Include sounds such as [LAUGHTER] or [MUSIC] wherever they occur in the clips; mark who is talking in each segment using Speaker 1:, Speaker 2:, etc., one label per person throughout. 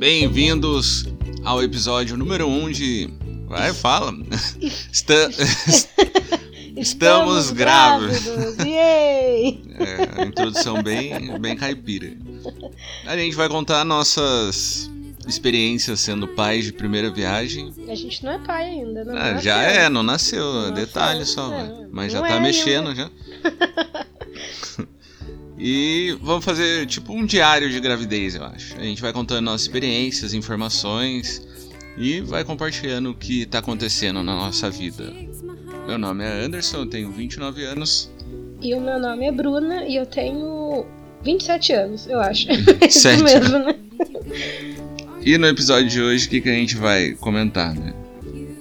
Speaker 1: Bem-vindos ao episódio número 1 um de. Vai, fala. Está... [LAUGHS] Estamos grávidos.
Speaker 2: Yay!
Speaker 1: É, introdução bem, bem caipira. A gente vai contar nossas experiências sendo pais de primeira viagem.
Speaker 2: A gente não é pai ainda, não
Speaker 1: Ah, já é, não nasceu.
Speaker 2: Não
Speaker 1: detalhe
Speaker 2: nasceu,
Speaker 1: só.
Speaker 2: é,
Speaker 1: ué. Mas
Speaker 2: não
Speaker 1: já tá
Speaker 2: é
Speaker 1: mexendo já. [LAUGHS] E vamos fazer tipo um diário de gravidez, eu acho. A gente vai contando nossas experiências, informações e vai compartilhando o que tá acontecendo na nossa vida. Meu nome é Anderson, eu tenho 29 anos.
Speaker 2: E o meu nome é Bruna e eu tenho 27 anos, eu acho. [LAUGHS]
Speaker 1: Sete.
Speaker 2: Isso mesmo, né?
Speaker 1: E no episódio de hoje, o que, que a gente vai comentar, né?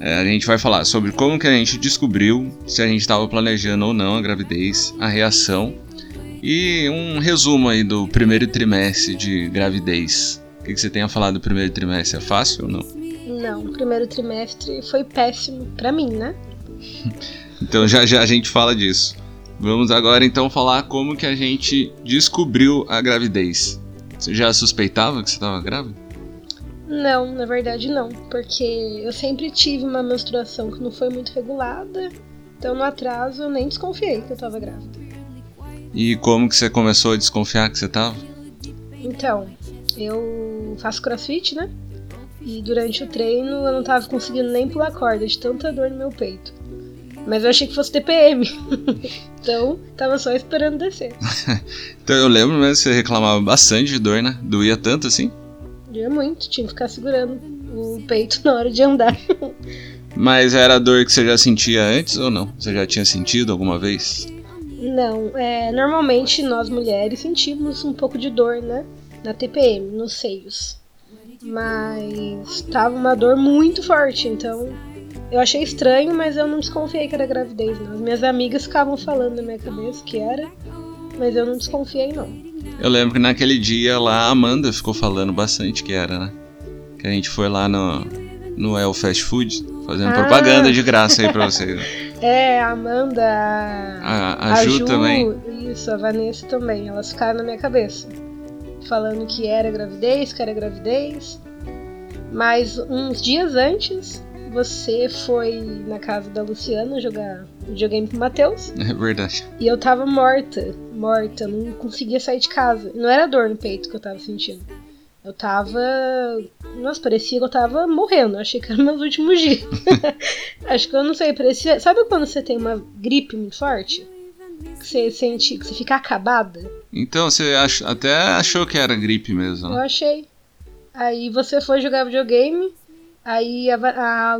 Speaker 1: É, a gente vai falar sobre como que a gente descobriu se a gente estava planejando ou não a gravidez, a reação e um resumo aí do primeiro trimestre de gravidez. O que, que você tem a falar do primeiro trimestre? É fácil ou não?
Speaker 2: Não, o primeiro trimestre foi péssimo pra mim, né? [LAUGHS]
Speaker 1: Então já já a gente fala disso. Vamos agora então falar como que a gente descobriu a gravidez. Você já suspeitava que você estava grávida?
Speaker 2: Não, na verdade não, porque eu sempre tive uma menstruação que não foi muito regulada, então no atraso eu nem desconfiei que eu tava grávida.
Speaker 1: E como que você começou a desconfiar que você estava?
Speaker 2: Então, eu faço crossfit, né? E durante o treino eu não tava conseguindo nem pular corda de tanta dor no meu peito. Mas eu achei que fosse TPM. [LAUGHS] então, tava só esperando descer. [LAUGHS]
Speaker 1: Então eu lembro mesmo que você reclamava bastante de dor, né? Doía tanto assim.
Speaker 2: Doía muito, tinha que ficar segurando o peito na hora de andar. [LAUGHS]
Speaker 1: Mas era dor que você já sentia antes ou não? Você já tinha sentido alguma vez?
Speaker 2: Não, é, normalmente nós mulheres sentimos um pouco de dor, né? Na TPM, nos seios. Mas tava uma dor muito forte, então eu achei estranho, mas eu não desconfiei que era gravidez, não. As minhas amigas ficavam falando na minha cabeça que era, mas eu não desconfiei, não.
Speaker 1: Eu lembro que naquele dia lá a Amanda ficou falando bastante que era, né? Que a gente foi lá no, no El Fast Food, fazendo
Speaker 2: Ah.
Speaker 1: propaganda de graça aí pra você. [LAUGHS]
Speaker 2: É, a Amanda, a,
Speaker 1: A, a Ju, também.
Speaker 2: Isso, a Vanessa também. Elas ficaram na minha cabeça. Falando que era gravidez, que era gravidez. Mas uns dias antes, você foi na casa da Luciana jogar videogame com o Matheus. [LAUGHS]
Speaker 1: É verdade.
Speaker 2: E eu tava morta, morta, não conseguia sair de casa. Não era dor no peito que eu tava sentindo. Eu tava. Nossa, parecia que eu tava morrendo. Achei que eram meus últimos dias. [LAUGHS] Acho que eu não sei, parecia. Sabe quando você tem uma gripe muito forte? Que você sente que você fica acabada?
Speaker 1: Então você ach- até achou que era gripe mesmo,
Speaker 2: Eu achei. Aí você foi jogar videogame. Aí a, a,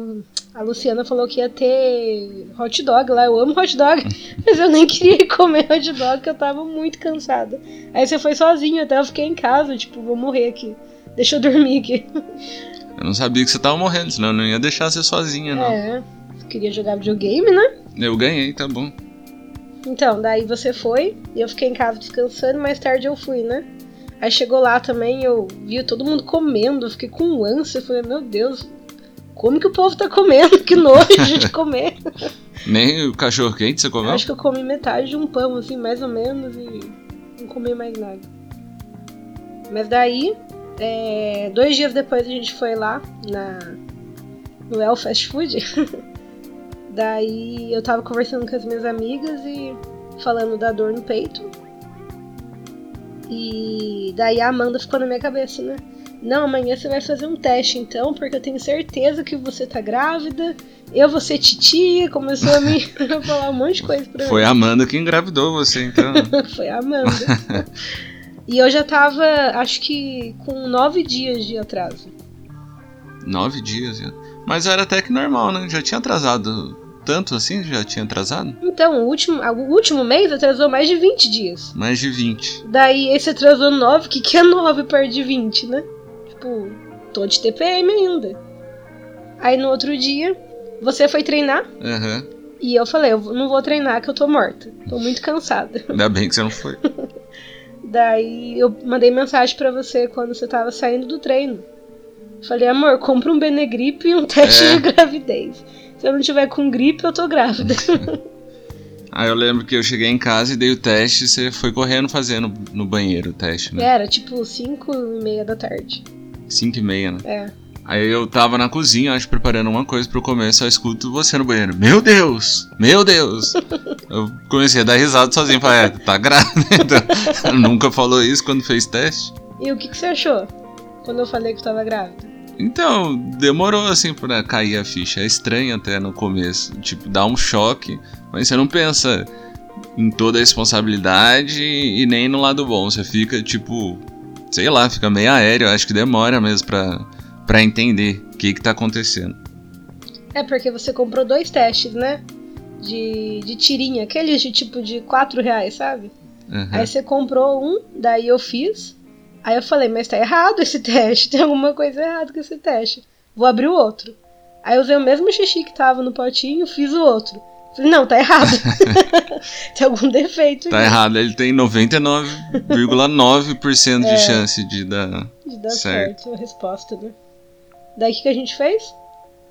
Speaker 2: a Luciana falou que ia ter hot dog lá. Eu amo hot dog, [LAUGHS] mas eu nem queria comer hot dog, porque eu tava muito cansada. Aí você foi sozinho, até eu fiquei em casa, tipo, vou morrer aqui. Deixa eu dormir aqui.
Speaker 1: Eu não sabia que você tava morrendo, senão eu não ia deixar você sozinha, não.
Speaker 2: É, queria jogar videogame, né?
Speaker 1: Eu ganhei, tá bom.
Speaker 2: Então, daí você foi e eu fiquei em casa descansando, mais tarde eu fui, né? Aí chegou lá também, eu vi todo mundo comendo, eu fiquei com ânsia, eu falei, meu Deus, como que o povo tá comendo? Que nojo de [LAUGHS] comer.
Speaker 1: Nem o cachorro quente você
Speaker 2: Eu
Speaker 1: comeu?
Speaker 2: acho que eu comi metade de um pão, assim, mais ou menos, e não comi mais nada. Mas daí, é, dois dias depois a gente foi lá na, no El Fast Food. [LAUGHS] daí eu tava conversando com as minhas amigas e falando da dor no peito. E daí a Amanda ficou na minha cabeça, né? Não, amanhã você vai fazer um teste então, porque eu tenho certeza que você tá grávida. Eu vou ser titia. Começou a me [LAUGHS] falar um monte de coisa pra mim.
Speaker 1: Foi a Amanda que engravidou você, então. [LAUGHS]
Speaker 2: Foi a Amanda. E eu já tava, acho que com nove dias de atraso.
Speaker 1: Nove dias. Mas era até que normal, né? Já tinha atrasado tanto assim? Já tinha atrasado?
Speaker 2: Então, o último, o último mês atrasou mais de 20 dias.
Speaker 1: Mais de 20.
Speaker 2: Daí esse atrasou 9, o que, que é 9 perto de 20, né? Tipo, tô de TPM ainda. Aí no outro dia, você foi treinar
Speaker 1: Aham.
Speaker 2: e eu falei, eu não vou treinar que eu tô morta. Tô muito cansada.
Speaker 1: Ainda bem que você não foi. [LAUGHS]
Speaker 2: Daí eu mandei mensagem pra você quando você tava saindo do treino. Falei, amor, compra um Benegripe e um [LAUGHS] teste
Speaker 1: É.
Speaker 2: de gravidez. Se eu não tiver com gripe, eu tô grávida.
Speaker 1: Aí [LAUGHS] eu lembro que eu cheguei em casa e dei o teste e você foi correndo fazendo no banheiro o teste, né?
Speaker 2: Era tipo 5 e meia da tarde.
Speaker 1: 5 e meia, né?
Speaker 2: É.
Speaker 1: Aí eu tava na cozinha, acho, preparando uma coisa pro comer, só escuto você no banheiro. Meu Deus! Meu Deus! eu comecei a dar risada sozinho, falei, é, tá grávida. [LAUGHS] Nunca falou isso quando fez teste.
Speaker 2: E o que, que você achou quando eu falei que eu tava grávida?
Speaker 1: Então, demorou assim pra cair a ficha. É estranho até no começo. Tipo, dá um choque, mas você não pensa em toda a responsabilidade e nem no lado bom. Você fica, tipo, sei lá, fica meio aéreo. Acho que demora mesmo pra, pra entender o que que tá acontecendo.
Speaker 2: É porque você comprou dois testes, né? De, de tirinha, aqueles de tipo de 4 reais, sabe?
Speaker 1: Uhum.
Speaker 2: Aí você comprou um, daí eu fiz. Aí eu falei, mas tá errado esse [LAUGHS] teste, tem alguma coisa errada com esse teste. Vou abrir o outro. Aí eu usei o mesmo xixi que tava no potinho, fiz o outro. Falei, não, tá errado. [LAUGHS] [LAUGHS] tem algum defeito.
Speaker 1: Tá
Speaker 2: aqui.
Speaker 1: errado, ele tem 99,9% de
Speaker 2: É.
Speaker 1: chance de dar,
Speaker 2: De dar
Speaker 1: Certo.
Speaker 2: certo. a resposta, né? Daí o que, que a gente fez?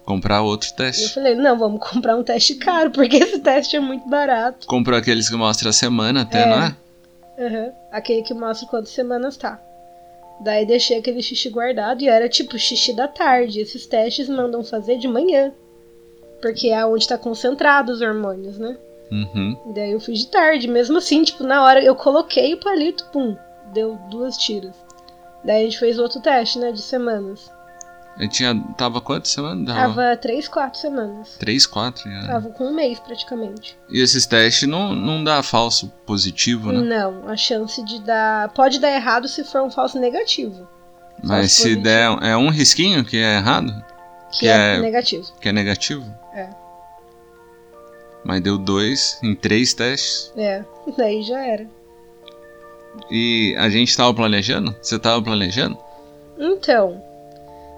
Speaker 1: comprar outro
Speaker 2: Eu
Speaker 1: teste.
Speaker 2: falei, não, vamos comprar um teste caro, [LAUGHS] porque esse teste é muito barato.
Speaker 1: Comprou aqueles que mostra a semana até,
Speaker 2: É.
Speaker 1: não é?
Speaker 2: Aham. Aquele que mostra quantas semanas tá. Daí deixei aquele xixi guardado e era tipo xixi da tarde. Esses testes mandam fazer de manhã. Porque é onde tá concentrado os hormônios, né?
Speaker 1: Uhum.
Speaker 2: Daí eu fiz de tarde. Mesmo assim, tipo, na hora eu coloquei o palito, pum, deu duas tiras. Daí a gente fez outro teste, né? De semanas.
Speaker 1: Ele tinha. Tava quantas semanas? Tava
Speaker 2: Tava três, quatro semanas.
Speaker 1: 3, 4 já.
Speaker 2: Tava com um mês praticamente.
Speaker 1: E esses testes não, não dá falso positivo, né?
Speaker 2: Não, a chance de dar. Pode dar errado se for um falso negativo.
Speaker 1: Mas se
Speaker 2: positivo.
Speaker 1: der. É um risquinho que é errado?
Speaker 2: Que,
Speaker 1: Que
Speaker 2: é,
Speaker 1: é-
Speaker 2: negativo.
Speaker 1: Que é negativo?
Speaker 2: É.
Speaker 1: Mas deu dois em três testes.
Speaker 2: É, [LAUGHS] daí já era.
Speaker 1: E a gente tava planejando? Você tava planejando?
Speaker 2: Então,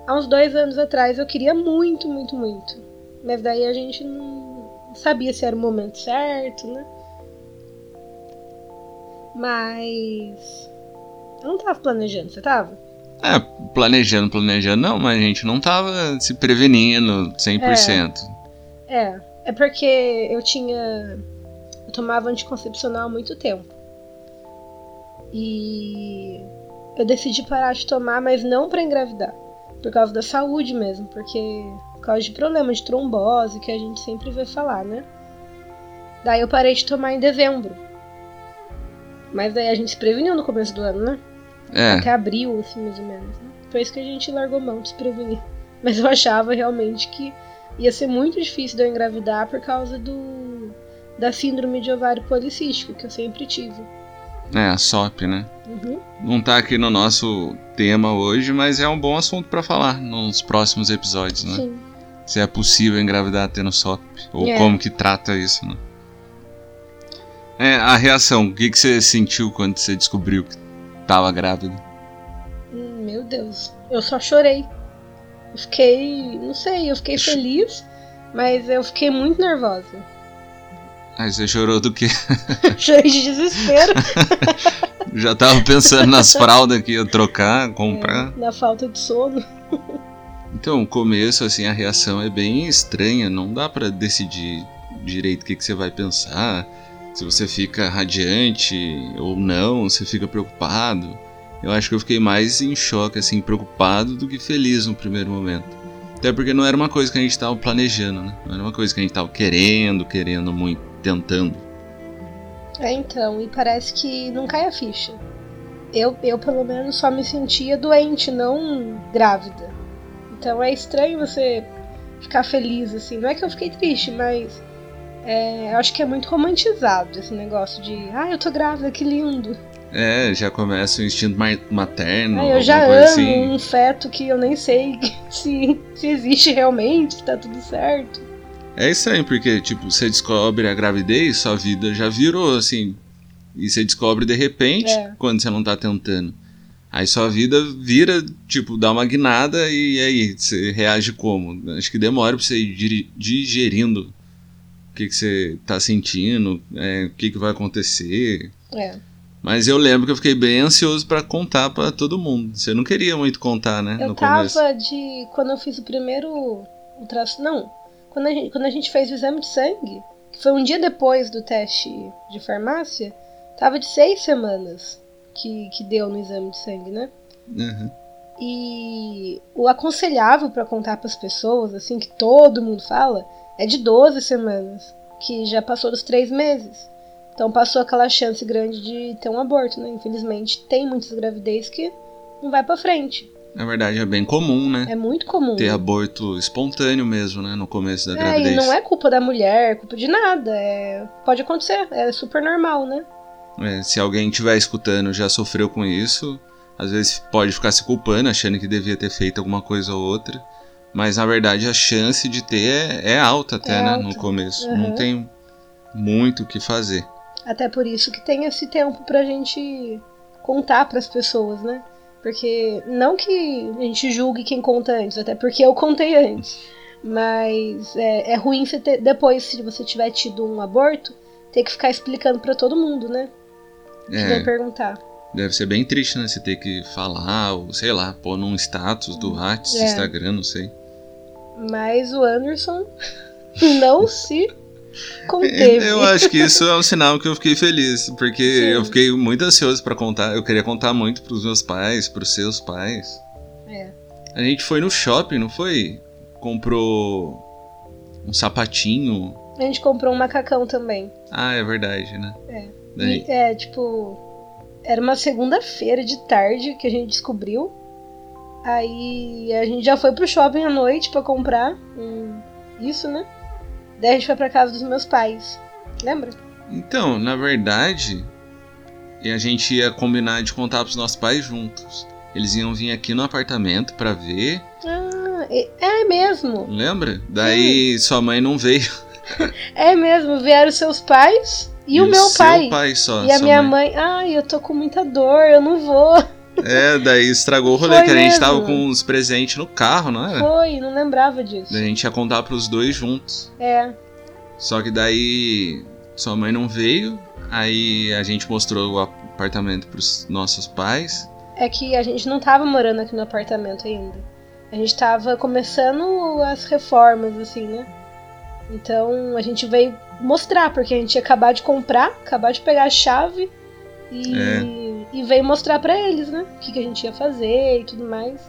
Speaker 2: há uns dois anos atrás eu queria muito, muito, muito. Mas daí a gente não sabia se era o momento certo, né? Mas. Eu não tava planejando, você tava?
Speaker 1: É, planejando, planejando, não, mas a gente não tava se prevenindo 100%.
Speaker 2: É, é porque eu tinha. Eu tomava anticoncepcional há muito tempo. E eu decidi parar de tomar, mas não pra engravidar. Por causa da saúde mesmo, porque por causa de problema de trombose que a gente sempre vê falar, né? Daí eu parei de tomar em dezembro. Mas daí a gente se preveniu no começo do ano, né?
Speaker 1: É,
Speaker 2: Até abril, assim, mais ou menos. Né? Foi isso que a gente largou mão de se prevenir. [LAUGHS] Mas eu achava realmente que ia ser muito difícil de eu engravidar por causa do da síndrome de ovário policístico, que eu sempre tive.
Speaker 1: É, a SOP, né?
Speaker 2: Uhum.
Speaker 1: Não tá aqui no nosso tema hoje, mas é um bom assunto pra falar nos próximos episódios, né?
Speaker 2: Sim.
Speaker 1: Se é possível engravidar tendo SOP. Ou
Speaker 2: É.
Speaker 1: como que trata isso, né? É, a reação, o que, que você sentiu quando você descobriu que tava grávida?
Speaker 2: Hum, Meu Deus. Eu só chorei. Eu fiquei. Não sei, eu fiquei feliz, mas eu fiquei muito nervosa.
Speaker 1: Aí você chorou do quê? [LAUGHS]
Speaker 2: Chorei de desespero. [LAUGHS]
Speaker 1: Já tava pensando nas fraldas que ia trocar, comprar.
Speaker 2: na falta de sono.
Speaker 1: Então, o começo, assim, a reação é bem estranha. Não dá pra decidir direito o que, que você vai pensar. Se você fica radiante ou não, você fica preocupado. Eu acho que eu fiquei mais em choque, assim, preocupado do que feliz no primeiro momento. Até porque não era uma coisa que a gente tava planejando, né? Não era uma coisa que a gente tava querendo, querendo muito, tentando.
Speaker 2: É, então, e parece que não cai a ficha. Eu, eu, pelo menos, só me sentia doente, não grávida. Então é estranho você ficar feliz, assim. Não é que eu fiquei triste, mas é, eu acho que é muito romantizado esse negócio de ah, eu tô grávida, que lindo.
Speaker 1: É, já começa o instinto ma- materno.
Speaker 2: Ah, eu já amo
Speaker 1: assim.
Speaker 2: um feto que eu nem sei [LAUGHS] se, se existe realmente, tá tudo certo.
Speaker 1: É estranho, porque, tipo, você descobre a gravidez, sua vida já virou, assim. E você descobre de repente,
Speaker 2: É.
Speaker 1: quando você não tá tentando. Aí sua vida vira, tipo, dá uma guinada e aí, você reage como? Acho que demora pra você ir digerindo o que, que você tá sentindo, é, o que, que vai acontecer.
Speaker 2: É.
Speaker 1: Mas eu lembro que eu fiquei bem ansioso pra contar pra todo mundo. Você não queria muito contar, né?
Speaker 2: Eu
Speaker 1: no
Speaker 2: tava
Speaker 1: começo.
Speaker 2: de. Quando eu fiz o primeiro ultrassom. Não. Quando a, gente, quando a gente fez o exame de sangue, que foi um dia depois do teste de farmácia, tava de seis semanas que, que deu no exame de sangue, né?
Speaker 1: Uhum.
Speaker 2: E o aconselhável para contar para as pessoas, assim, que todo mundo fala, é de 12 semanas, que já passou dos três meses. Então passou aquela chance grande de ter um aborto, né? Infelizmente, tem muitas gravidez que não vai para frente.
Speaker 1: Na verdade, é bem comum, né?
Speaker 2: É muito comum.
Speaker 1: Ter aborto espontâneo mesmo, né? No começo da
Speaker 2: é,
Speaker 1: gravidez.
Speaker 2: E não é culpa da mulher, é culpa de nada. É... Pode acontecer, é super normal, né?
Speaker 1: É, se alguém estiver escutando já sofreu com isso, às vezes pode ficar se culpando, achando que devia ter feito alguma coisa ou outra. Mas na verdade a chance de ter é, é alta até, é né? Alta. No começo. Uhum. Não tem muito o que fazer.
Speaker 2: Até por isso que tem esse tempo pra gente contar para as pessoas, né? Porque não que a gente julgue quem conta antes, até porque eu contei antes. Mas é, é ruim você ter, depois, se você tiver tido um aborto, ter que ficar explicando para todo mundo, né? Que é, vai perguntar.
Speaker 1: Deve ser bem triste, né? Você ter que falar, ou sei lá, pôr num status do WhatsApp, é. Instagram, não sei.
Speaker 2: Mas o Anderson [LAUGHS] não se conteve.
Speaker 1: Eu acho que isso é um sinal que eu fiquei feliz, porque Sim. eu fiquei muito ansioso para contar. Eu queria contar muito pros meus pais, pros seus pais.
Speaker 2: É.
Speaker 1: A gente foi no shopping, não foi? Comprou um sapatinho.
Speaker 2: A gente comprou um macacão também.
Speaker 1: Ah, é verdade, né?
Speaker 2: É. Daí... E, é, tipo, era uma segunda-feira de tarde que a gente descobriu. Aí a gente já foi pro shopping à noite para comprar um... isso, né? Daí a gente foi pra casa dos meus pais. Lembra?
Speaker 1: Então, na verdade, a gente ia combinar de contar pros nossos pais juntos. Eles iam vir aqui no apartamento para ver.
Speaker 2: Ah, é mesmo.
Speaker 1: Lembra? Daí Sim. sua mãe não veio. [LAUGHS]
Speaker 2: É mesmo, vieram seus pais e, e o meu pai.
Speaker 1: pai só.
Speaker 2: E a minha mãe. mãe, ai, eu tô com muita dor, eu não vou.
Speaker 1: É, daí estragou o rolê, Foi que a gente mesmo. tava com os presentes no carro, não era?
Speaker 2: Foi, não lembrava disso.
Speaker 1: Daí a gente ia contar pros dois juntos.
Speaker 2: É.
Speaker 1: Só que daí sua mãe não veio, aí a gente mostrou o apartamento pros nossos pais.
Speaker 2: É que a gente não tava morando aqui no apartamento ainda. A gente tava começando as reformas, assim, né? Então a gente veio mostrar, porque a gente ia acabar de comprar, acabar de pegar a chave e, é. e veio mostrar para eles, né? O que, que, a gente ia fazer e tudo mais.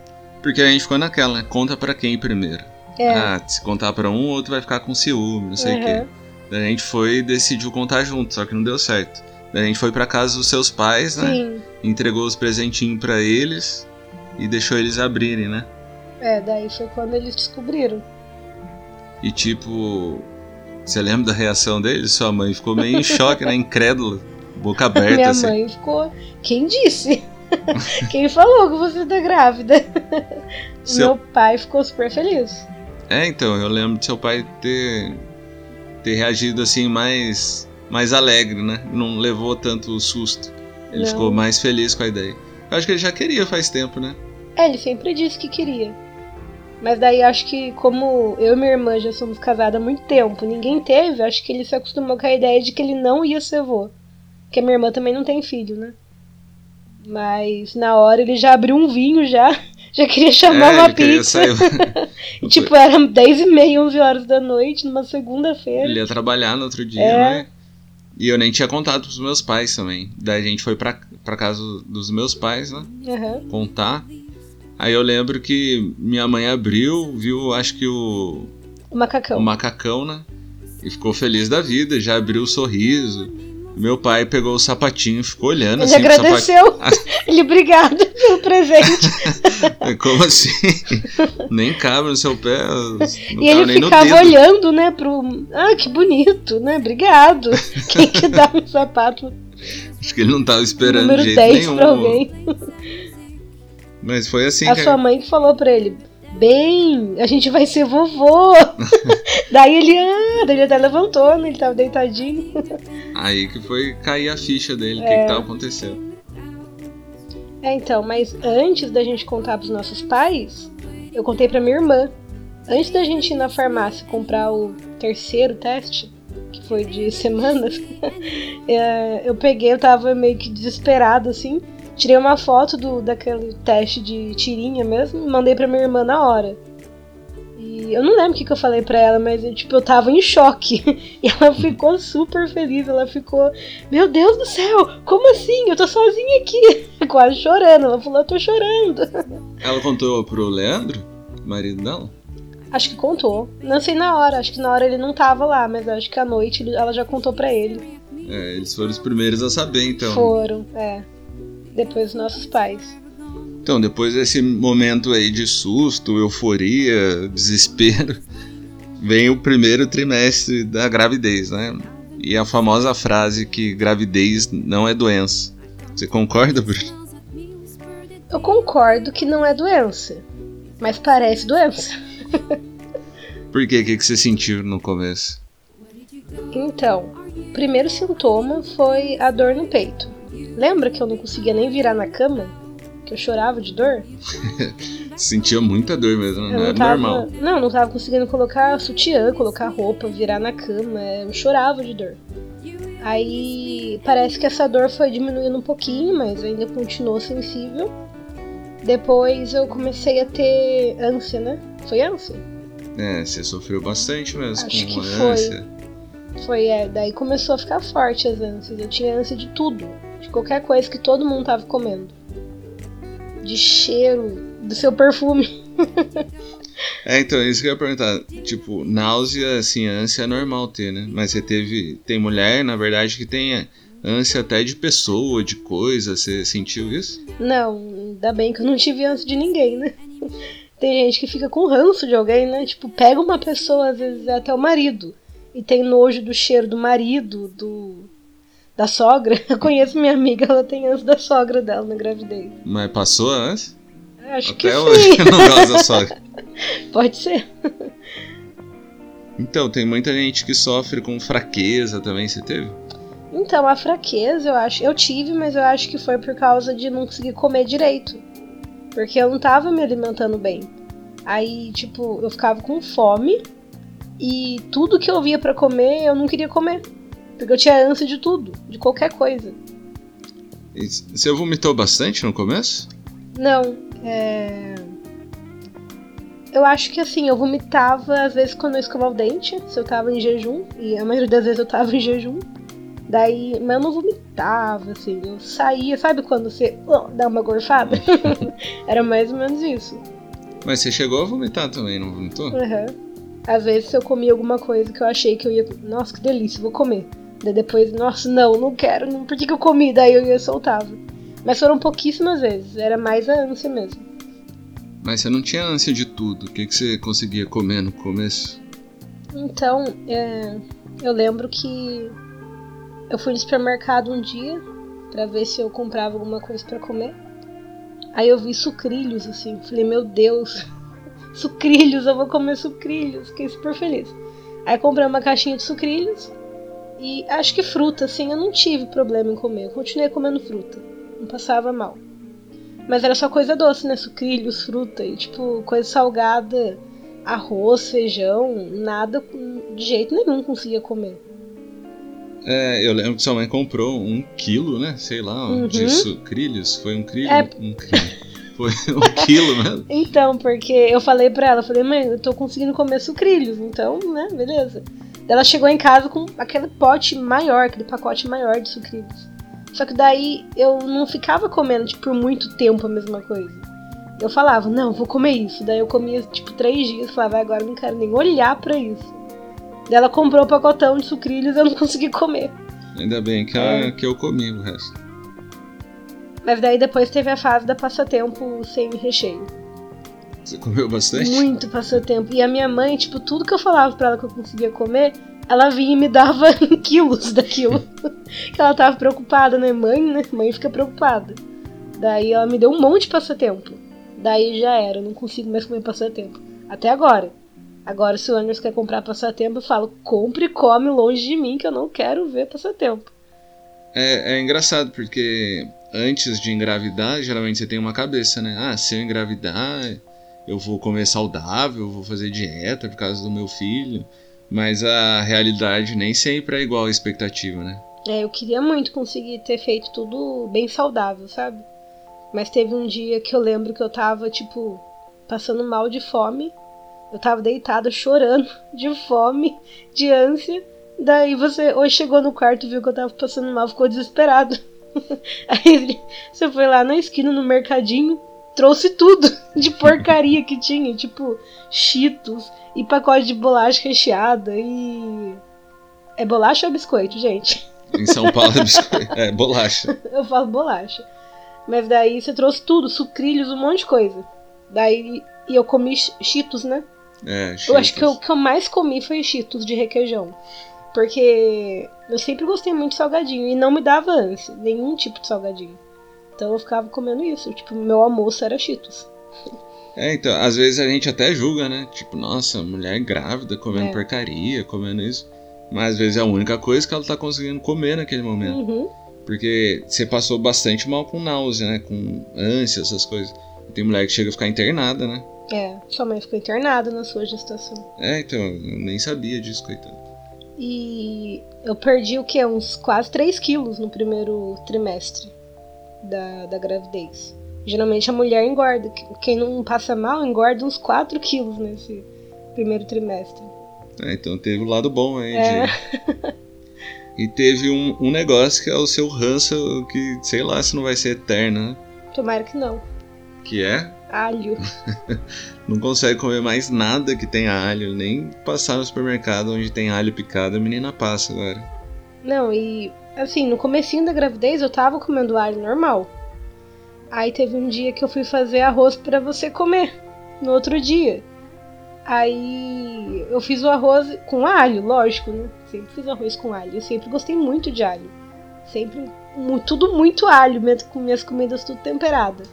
Speaker 1: Porque a gente ficou naquela, né? Conta para quem primeiro. É. Ah, se contar para um, o outro vai ficar com ciúme, não sei o uhum. quê. Daí a gente foi e decidiu contar junto, só que não deu certo. Daí a gente foi para casa dos seus pais, né? Sim. Entregou os presentinhos para eles e deixou eles abrirem, né?
Speaker 2: É, daí foi quando eles descobriram.
Speaker 1: E tipo, você lembra da reação deles? Sua mãe ficou meio em choque, né? [LAUGHS] Incrédula. Boca aberta,
Speaker 2: Minha
Speaker 1: assim.
Speaker 2: mãe ficou. Quem disse? [LAUGHS] Quem falou que você tá grávida? [LAUGHS] Seu... Meu pai ficou super feliz.
Speaker 1: É, então, eu lembro de seu pai ter, ter reagido assim mais, mais alegre, né? Não levou tanto susto. Ele Não. ficou mais feliz com a ideia. Eu acho que ele já queria faz tempo, né?
Speaker 2: É, ele sempre disse que queria. Mas daí acho que como eu e minha irmã já somos casados há muito tempo, ninguém teve, acho que ele se acostumou com a ideia de que ele não ia ser avô. Porque a minha irmã também não tem filho, né? Mas na hora ele já abriu um vinho já. [LAUGHS] Já queria chamar é, uma pizza. [LAUGHS] e, tipo, era 10 e meia, 11 horas da noite, numa segunda-feira.
Speaker 1: Ele ia trabalhar no outro dia, é. né? E eu nem tinha contado pros meus pais também. Daí a gente foi pra, pra casa dos meus pais, né?
Speaker 2: Uhum.
Speaker 1: Contar. Aí eu lembro que minha mãe abriu, viu, acho que o.
Speaker 2: O macacão.
Speaker 1: O macacão, né? E ficou feliz da vida, já abriu o sorriso. Meu pai pegou o sapatinho e ficou olhando
Speaker 2: ele
Speaker 1: assim.
Speaker 2: agradeceu. [LAUGHS] ele, obrigado pelo presente. [LAUGHS]
Speaker 1: Como assim? nem cabe no seu pé.
Speaker 2: E ele ficava olhando, né, pro. Ah, que bonito, né? Obrigado. [LAUGHS] Quem que dá um sapato?
Speaker 1: Acho que ele não tava esperando
Speaker 2: Número
Speaker 1: de jeito
Speaker 2: 10
Speaker 1: nenhum.
Speaker 2: Pra alguém.
Speaker 1: Mas foi assim
Speaker 2: A
Speaker 1: que...
Speaker 2: sua mãe que falou pra ele: Bem, a gente vai ser vovô. [LAUGHS] daí ele, ah, daí ele até levantou, né? Ele tava deitadinho.
Speaker 1: Aí que foi cair a ficha dele, o é. que, que tava acontecendo.
Speaker 2: É, então, mas antes da gente contar pros nossos pais, eu contei pra minha irmã. Antes da gente ir na farmácia comprar o terceiro teste, que foi de semanas, [LAUGHS] é, eu peguei, eu tava meio que desesperado assim. Tirei uma foto do, daquele teste de tirinha mesmo e mandei pra minha irmã na hora. E eu não lembro o que, que eu falei pra ela, mas eu, tipo, eu tava em choque. [LAUGHS] E ela ficou super feliz. Ela ficou, meu Deus do céu, como assim? Eu tô sozinha aqui. [LAUGHS] quase chorando. Ela falou, eu tô chorando. [LAUGHS]
Speaker 1: Ela contou pro Leandro, marido dela?
Speaker 2: Acho que contou. Não sei na hora, acho que na hora ele não tava lá, mas acho que à noite ela já contou pra ele.
Speaker 1: É, eles foram os primeiros a saber, então.
Speaker 2: Foram, é. Depois os nossos pais.
Speaker 1: Então, depois desse momento aí de susto, euforia, [LAUGHS] desespero, vem o primeiro trimestre da gravidez, né? E a famosa frase que gravidez não é doença. Você concorda, Bruno?
Speaker 2: Eu concordo que não é doença, mas parece doença. [LAUGHS]
Speaker 1: Por quê? O que você sentiu no começo?
Speaker 2: Então, o primeiro sintoma foi a dor no peito. Lembra que eu não conseguia nem virar na cama? Que eu chorava de dor? [LAUGHS]
Speaker 1: Sentia muita dor mesmo, não, não era
Speaker 2: tava,
Speaker 1: normal.
Speaker 2: Não, não tava conseguindo colocar sutiã, colocar roupa, virar na cama. Eu chorava de dor. Aí parece que essa dor foi diminuindo um pouquinho, mas ainda continuou sensível. Depois eu comecei a ter ânsia, né? Foi ânsia?
Speaker 1: É, você sofreu bastante mesmo
Speaker 2: Acho
Speaker 1: com
Speaker 2: que
Speaker 1: ânsia.
Speaker 2: Foi. Foi, é. Daí começou a ficar forte as ânsias. Eu tinha ânsia de tudo. De qualquer coisa que todo mundo tava comendo. De cheiro, do seu perfume. [LAUGHS]
Speaker 1: É, então, isso que eu ia perguntar. Tipo, náusea, assim, ânsia é normal ter, né? Mas você teve. Tem mulher, na verdade, que tem ânsia até de pessoa, de coisa. Você sentiu isso?
Speaker 2: Não, ainda bem que eu não tive ânsia de ninguém, né? [LAUGHS] Tem gente que fica com ranço de alguém, né? Tipo, pega uma pessoa, às vezes é até o marido, e tem nojo do cheiro do marido, do da sogra. [LAUGHS] Eu conheço minha amiga, ela tem ânsia da sogra dela na gravidez.
Speaker 1: Mas passou a ânsia?
Speaker 2: Acho
Speaker 1: Até
Speaker 2: que
Speaker 1: hoje
Speaker 2: sim.
Speaker 1: eu não gosto da sogra. [LAUGHS]
Speaker 2: Pode ser.
Speaker 1: Então, tem muita gente que sofre com fraqueza também, você teve?
Speaker 2: Então, a fraqueza, eu acho. Eu tive, mas eu acho que foi por causa de não conseguir comer direito. Porque eu não tava me alimentando bem. Aí, tipo, eu ficava com fome. E tudo que eu via para comer, eu não queria comer. Porque eu tinha ânsia de tudo, de qualquer coisa.
Speaker 1: E você vomitou bastante no começo?
Speaker 2: Não, é. Eu acho que assim, eu vomitava às vezes quando eu escovava o dente, se eu tava em jejum, e a maioria das vezes eu tava [LAUGHS] em jejum. Daí, mas eu não vomitava, assim, eu saía, sabe quando você oh, dá uma gorfada? [LAUGHS] Era mais ou menos isso.
Speaker 1: Mas você chegou a vomitar também, não vomitou?
Speaker 2: Uhum. Às vezes eu comia alguma coisa que eu achei que eu ia. Nossa, que delícia, vou comer. Daí depois, nossa, não, não quero, não, por que, que eu comi? Daí eu ia soltava. Mas foram pouquíssimas vezes, era mais a ânsia mesmo.
Speaker 1: Mas você não tinha ânsia de tudo. O que, que você conseguia comer no começo?
Speaker 2: Então, é, eu lembro que eu fui no supermercado um dia para ver se eu comprava alguma coisa para comer. Aí eu vi sucrilhos assim, falei, meu Deus, [LAUGHS] sucrilhos, eu vou comer sucrilhos, fiquei super feliz. Aí comprei uma caixinha de sucrilhos e acho que fruta, assim, eu não tive problema em comer, eu continuei comendo fruta, não passava mal. Mas era só coisa doce, né? Sucrilhos, fruta e tipo, coisa salgada, arroz, feijão, nada de jeito nenhum conseguia comer.
Speaker 1: É, eu lembro que sua mãe comprou um quilo, né? Sei lá,
Speaker 2: Uhum.
Speaker 1: de sucrilhos. Foi um quilo?
Speaker 2: É.
Speaker 1: Um quilo. Foi um [LAUGHS] quilo mesmo.
Speaker 2: Então, porque eu falei pra ela, falei, mãe, eu tô conseguindo comer sucrilhos, então, né, beleza. Daí Ela chegou em casa com aquele pote maior, aquele pacote maior de sucrilhos. Só que daí eu não ficava comendo, tipo, por muito tempo a mesma coisa. Eu falava, não, vou comer isso. Daí eu comia, tipo, três dias, falava, agora não quero nem olhar pra isso. Daí ela comprou o pacotão de sucrilhos e eu não [LAUGHS] consegui comer.
Speaker 1: Ainda bem que,
Speaker 2: É.
Speaker 1: a- que eu comi o resto.
Speaker 2: Mas daí depois teve a fase da passatempo sem recheio.
Speaker 1: Você comeu bastante?
Speaker 2: Muito passatempo. E a minha mãe, tipo, tudo que eu falava pra ela que eu conseguia comer, ela vinha e me dava em [LAUGHS] quilos daquilo. que ela tava preocupada, né? Mãe, né? Mãe fica preocupada. Daí ela me deu um monte de passatempo. Daí já era, eu não consigo mais comer passatempo. Até agora. Agora, se o Anderson quer comprar passatempo, eu falo, compre e come longe de mim, que eu não quero ver passatempo.
Speaker 1: É, é engraçado, porque antes de engravidar, geralmente você tem uma cabeça, né? Ah, se eu engravidar, eu vou comer saudável, vou fazer dieta por causa do meu filho. Mas a realidade nem sempre é igual à expectativa, né?
Speaker 2: É, eu queria muito conseguir ter feito tudo bem saudável, sabe? Mas teve um dia que eu lembro que eu tava, tipo, passando mal de fome. Eu tava deitada chorando [LAUGHS] de fome, de ânsia. Daí você hoje chegou no quarto, viu que eu tava passando mal, ficou desesperado. [LAUGHS] Aí você foi lá na esquina, no mercadinho, trouxe tudo [LAUGHS] de porcaria que tinha, tipo Cheetos e pacote de bolacha recheada e. É bolacha ou biscoito, gente?
Speaker 1: Em São Paulo é biscoito. [LAUGHS] É, bolacha.
Speaker 2: Eu falo bolacha. Mas daí você trouxe tudo, sucrilhos, um monte de coisa. Daí e eu comi Cheetos, né?
Speaker 1: É,
Speaker 2: Eu acho que o que eu mais comi foi Cheetos de requeijão. Porque eu sempre gostei muito de salgadinho e não me dava ânsia, nenhum tipo de salgadinho. Então eu ficava comendo isso. Tipo, meu almoço era Cheetos.
Speaker 1: É, então, às vezes a gente até julga, né? Tipo, nossa, mulher grávida comendo
Speaker 2: É.
Speaker 1: porcaria, comendo isso. Mas às vezes é a única coisa que ela tá conseguindo comer naquele momento.
Speaker 2: Uhum.
Speaker 1: Porque você passou bastante mal com náusea, né? Com ânsia, essas coisas. Tem mulher que chega a ficar internada, né?
Speaker 2: É, sua mãe ficou internada na sua gestação.
Speaker 1: É, então, eu nem sabia disso, coitado.
Speaker 2: E eu perdi o que? Uns quase 3 quilos no primeiro trimestre da, da gravidez. Geralmente a mulher engorda. Quem não passa mal engorda uns 4 quilos nesse primeiro trimestre.
Speaker 1: É, então teve o lado bom aí.
Speaker 2: É.
Speaker 1: de- E teve um, um negócio que é o seu ranço, que sei lá se não vai ser eterno, né?
Speaker 2: Tomara que não.
Speaker 1: Que é
Speaker 2: Alho. [LAUGHS]
Speaker 1: não consegue comer mais nada que tenha alho, nem passar no supermercado onde tem alho picado, a menina passa agora.
Speaker 2: Não, e assim, no comecinho da gravidez eu tava comendo alho normal. Aí teve um dia que eu fui fazer arroz pra você comer. No outro dia. Aí eu fiz o arroz com alho, lógico, né? Sempre fiz arroz com alho. Eu sempre gostei muito de alho. Sempre tudo muito alho, mesmo com minhas comidas tudo temperada.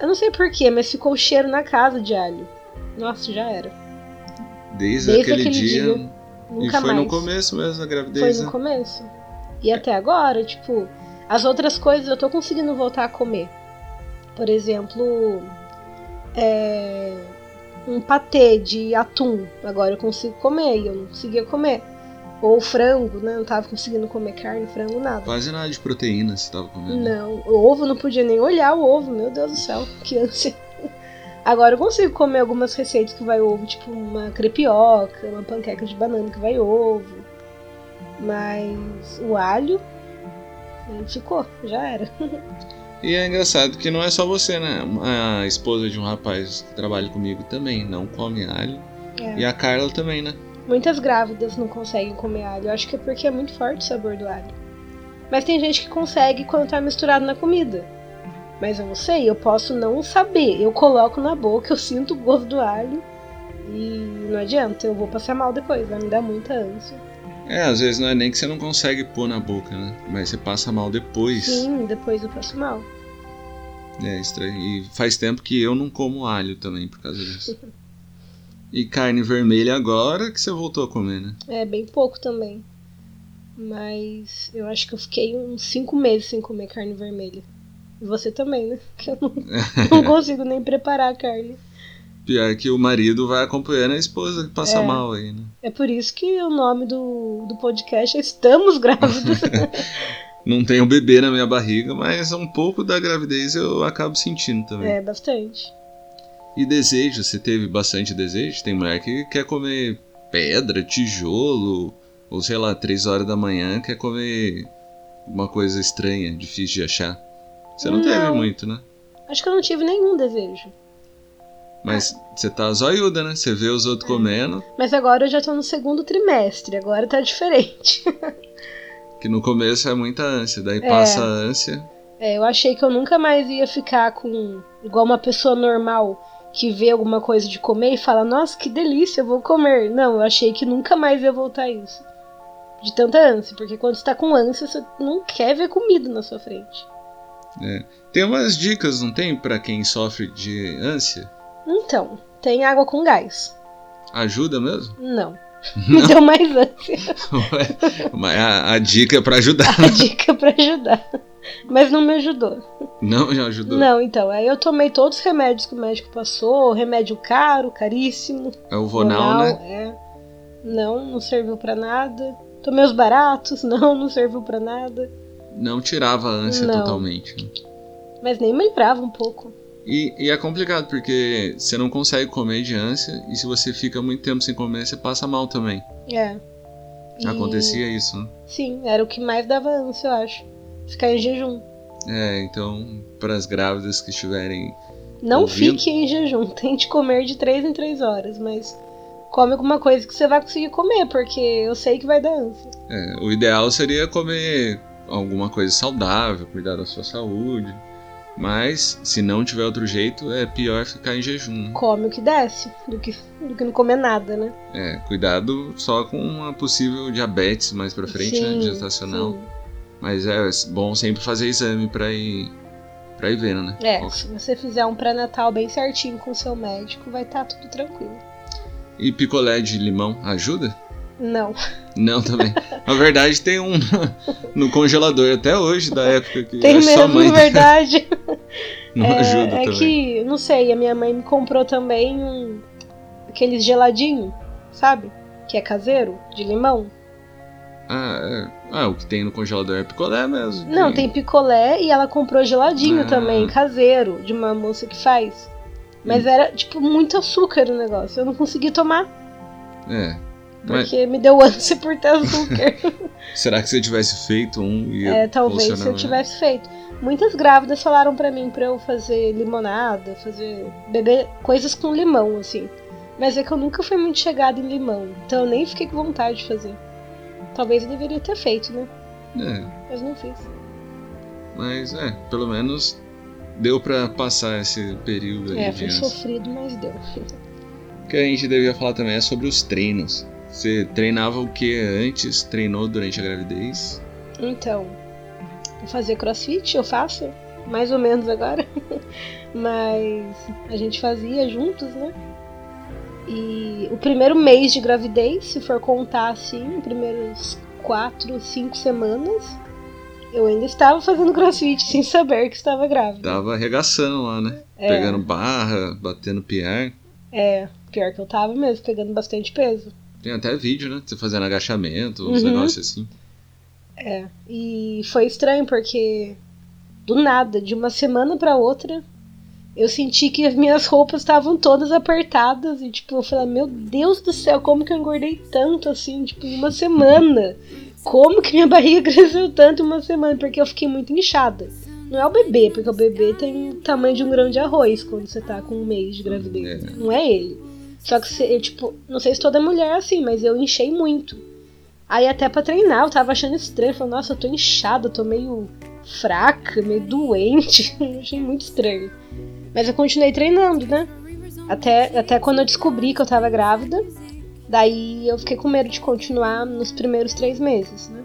Speaker 2: Eu não sei porquê, mas ficou o cheiro na casa de alho. Nossa, já era.
Speaker 1: Desde,
Speaker 2: Desde
Speaker 1: aquele,
Speaker 2: aquele
Speaker 1: dia.
Speaker 2: dia,
Speaker 1: E
Speaker 2: Nunca
Speaker 1: foi
Speaker 2: mais.
Speaker 1: no começo mesmo da
Speaker 2: Foi
Speaker 1: gravidez,
Speaker 2: no
Speaker 1: né?
Speaker 2: começo. E até agora, tipo, as outras coisas eu tô conseguindo voltar a comer. Por exemplo, é, um patê de atum. Agora eu consigo comer e eu não conseguia comer. Ou frango, né? Eu não tava conseguindo comer carne, frango, nada.
Speaker 1: Quase nada de proteína você tava comendo.
Speaker 2: Não, o ovo não podia nem olhar o ovo, meu Deus do céu, que ânsia. Agora eu consigo comer algumas receitas que vai ovo, tipo uma crepioca, uma panqueca de banana que vai ovo. Mas o alho ficou, já era. [LAUGHS]
Speaker 1: E é engraçado que não é só você, né? A esposa de um rapaz que trabalha comigo também não come alho.
Speaker 2: É.
Speaker 1: E a Carla também, né?
Speaker 2: Muitas grávidas não conseguem comer alho. Eu acho que é porque é muito forte o sabor do alho. Mas tem gente que consegue quando tá misturado na comida. Mas eu não sei, eu posso não saber. Eu coloco na boca, eu sinto o gosto do alho. E não adianta, eu vou passar mal depois, vai me dar muita ânsia.
Speaker 1: É, às vezes não é nem que você não consegue pôr na boca, né? Mas você passa mal depois.
Speaker 2: Sim, depois eu passo mal.
Speaker 1: É estranho. E faz tempo que eu não como alho também por causa disso. E carne vermelha agora que você voltou a comer, né?
Speaker 2: É, bem pouco também. Mas eu acho que eu fiquei uns 5 meses sem comer carne vermelha. E você também, né? [LAUGHS] Que eu não, não [LAUGHS] consigo nem preparar a carne.
Speaker 1: Pior que o marido vai acompanhando a esposa que passa
Speaker 2: É.
Speaker 1: mal aí, né?
Speaker 2: É por isso que o nome do, do podcast é Estamos Grávidos. [LAUGHS]
Speaker 1: Não um bebê na minha barriga, mas um pouco da gravidez eu acabo sentindo também.
Speaker 2: é, bastante.
Speaker 1: E desejo, você teve bastante desejo? Tem mulher que quer comer pedra, tijolo, ou sei lá, três horas da manhã quer comer uma coisa estranha, difícil de achar. Você não, teve
Speaker 2: Não.
Speaker 1: muito, né?
Speaker 2: Acho que eu não tive nenhum desejo.
Speaker 1: Mas você tá zoiuda, né? Você vê os outros comendo,
Speaker 2: Mas agora eu já tô no segundo trimestre, agora tá diferente. [LAUGHS]
Speaker 1: que no começo é muita ânsia, daí
Speaker 2: É.
Speaker 1: passa a ânsia.
Speaker 2: É, eu achei que eu nunca mais ia ficar com. igual uma pessoa normal que vê alguma coisa de comer e fala, nossa, que delícia, eu vou comer. Não, eu achei que nunca mais ia voltar a isso. De tanta ânsia, porque quando você tá com ânsia, você não quer ver comida na sua frente.
Speaker 1: Tem umas dicas, não tem, pra quem sofre de ânsia?
Speaker 2: Então, tem água com gás.
Speaker 1: Ajuda mesmo?
Speaker 2: Não. [LAUGHS] Me [LAUGHS] deu mais ânsia. [LAUGHS]
Speaker 1: Mas a, a dica é pra ajudar.
Speaker 2: A dica pra ajudar. Mas não me ajudou.
Speaker 1: Não, já ajudou.
Speaker 2: Não, então, aí eu tomei todos os remédios que o médico passou, remédio caro, caríssimo.
Speaker 1: É o Vonal, né?
Speaker 2: É. Não, não serviu pra nada. Tomei os baratos, não, não serviu pra nada.
Speaker 1: Não tirava a ânsia
Speaker 2: Não.
Speaker 1: totalmente. né?
Speaker 2: Mas nem melhorava um pouco.
Speaker 1: E, e é complicado porque você não consegue comer de ânsia e se você fica muito tempo sem comer, você passa mal também.
Speaker 2: É. E-
Speaker 1: Acontecia isso, né?
Speaker 2: Sim, era o que mais dava ânsia, eu acho. ficar em jejum.
Speaker 1: É, então, para as grávidas que estiverem.
Speaker 2: Não
Speaker 1: Ouvindo.
Speaker 2: fique em jejum, [LAUGHS] tente comer de 3 em 3 horas, mas come alguma coisa que você vai conseguir comer, porque eu sei que vai dar ânsia.
Speaker 1: É, o ideal seria comer alguma coisa saudável, cuidar da sua saúde. Mas, se não tiver outro jeito, é pior ficar em jejum.
Speaker 2: Come o que desce, do que, do que não comer nada, né?
Speaker 1: É, cuidado só com uma possível diabetes mais pra frente, né?
Speaker 2: Sim,
Speaker 1: Gestacional.
Speaker 2: sim.
Speaker 1: Mas é bom sempre fazer exame pra ir, pra ir vendo, né?
Speaker 2: É, se você fizer um pré-natal bem certinho com o seu médico, vai estar tudo tranquilo.
Speaker 1: E picolé de limão ajuda?
Speaker 2: Não.
Speaker 1: Não, também. Na verdade, tem um [LAUGHS] no congelador até hoje, da época que
Speaker 2: Tem
Speaker 1: sua
Speaker 2: mesmo,
Speaker 1: mãe
Speaker 2: na verdade. [LAUGHS]
Speaker 1: não
Speaker 2: é,
Speaker 1: ajuda
Speaker 2: é
Speaker 1: também.
Speaker 2: que, não sei, a minha mãe me comprou também um. aqueles geladinho, sabe? Que é caseiro, de limão.
Speaker 1: Ah, é. Ah, o que tem no congelador é picolé mesmo.
Speaker 2: Não, tem picolé e ela comprou geladinho
Speaker 1: Ah.
Speaker 2: também, caseiro, de uma moça que faz. Mas
Speaker 1: Hum.
Speaker 2: era, tipo, muito açúcar o negócio. Eu não consegui tomar,
Speaker 1: É. Mas
Speaker 2: porque me deu ânsia por ter açúcar. [LAUGHS]
Speaker 1: será que se eu tivesse feito um ia
Speaker 2: É, talvez se eu tivesse feito. Muitas grávidas falaram pra mim pra eu fazer limonada, fazer beber coisas com limão, assim. Mas é que eu nunca fui muito chegada em limão, então eu nem fiquei com vontade de fazer. Talvez eu deveria ter feito, né?
Speaker 1: É,
Speaker 2: Mas não fiz.
Speaker 1: mas é, pelo menos deu pra passar esse período aí
Speaker 2: É, foi sofrido, mas deu.
Speaker 1: O que a gente devia falar também é sobre os treinos. Você treinava o que antes? Treinou durante a gravidez?
Speaker 2: Então, fazer crossfit, eu faço, mais ou menos agora. [LAUGHS] Mas a gente fazia juntos, né? E o primeiro mês de gravidez, se for contar assim, primeiros quatro, cinco semanas, eu ainda estava fazendo crossfit sem saber que estava grávida.
Speaker 1: Tava arregaçando lá, né?
Speaker 2: É.
Speaker 1: Pegando barra, batendo PR.
Speaker 2: É, pior que eu tava mesmo, pegando bastante peso.
Speaker 1: Tem até vídeo, né? Você fazendo agachamento, uns
Speaker 2: Uhum.
Speaker 1: negócios assim.
Speaker 2: É, e foi estranho porque do nada, de uma semana pra outra, eu senti que as minhas roupas estavam todas apertadas e tipo, eu falei, meu Deus do céu, como que eu engordei tanto assim, tipo, em uma semana? Como que minha [LAUGHS] barriga cresceu tanto em uma semana? Porque eu fiquei muito inchada. Não é o bebê, porque o bebê tem o tamanho de um grão de arroz quando você tá com um mês de gravidez.
Speaker 1: É.
Speaker 2: Não é ele. Só que, eu, tipo, não sei se toda mulher é assim, mas eu enchei muito. Aí até pra treinar, eu tava achando estranho. Falei, nossa, eu tô inchada, eu tô meio fraca, meio doente. [LAUGHS] Eu achei muito estranho. Mas eu continuei treinando, né? Até, até quando eu descobri que eu tava grávida. Daí eu fiquei com medo de continuar nos primeiros três meses, né?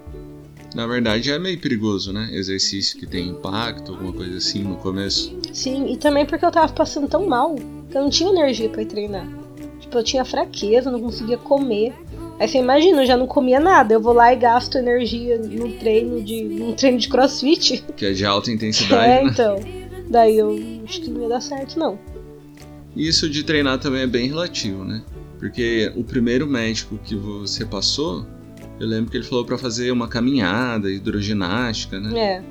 Speaker 1: Na verdade é meio perigoso, né? Exercício que tem impacto, alguma coisa assim no começo.
Speaker 2: Sim, e também porque eu tava passando tão mal que eu não tinha energia pra ir treinar. Eu tinha fraqueza, não conseguia comer. Aí você imagina, eu já não comia nada. Eu vou lá e gasto energia no treino de. num treino de crossfit. [LAUGHS]
Speaker 1: Que é de alta intensidade,
Speaker 2: é,
Speaker 1: né?
Speaker 2: então. Daí eu acho que não ia dar certo, não.
Speaker 1: Isso de treinar também é bem relativo, né? Porque o primeiro médico que você passou, eu lembro que ele falou pra fazer uma caminhada, hidroginástica, né?
Speaker 2: É,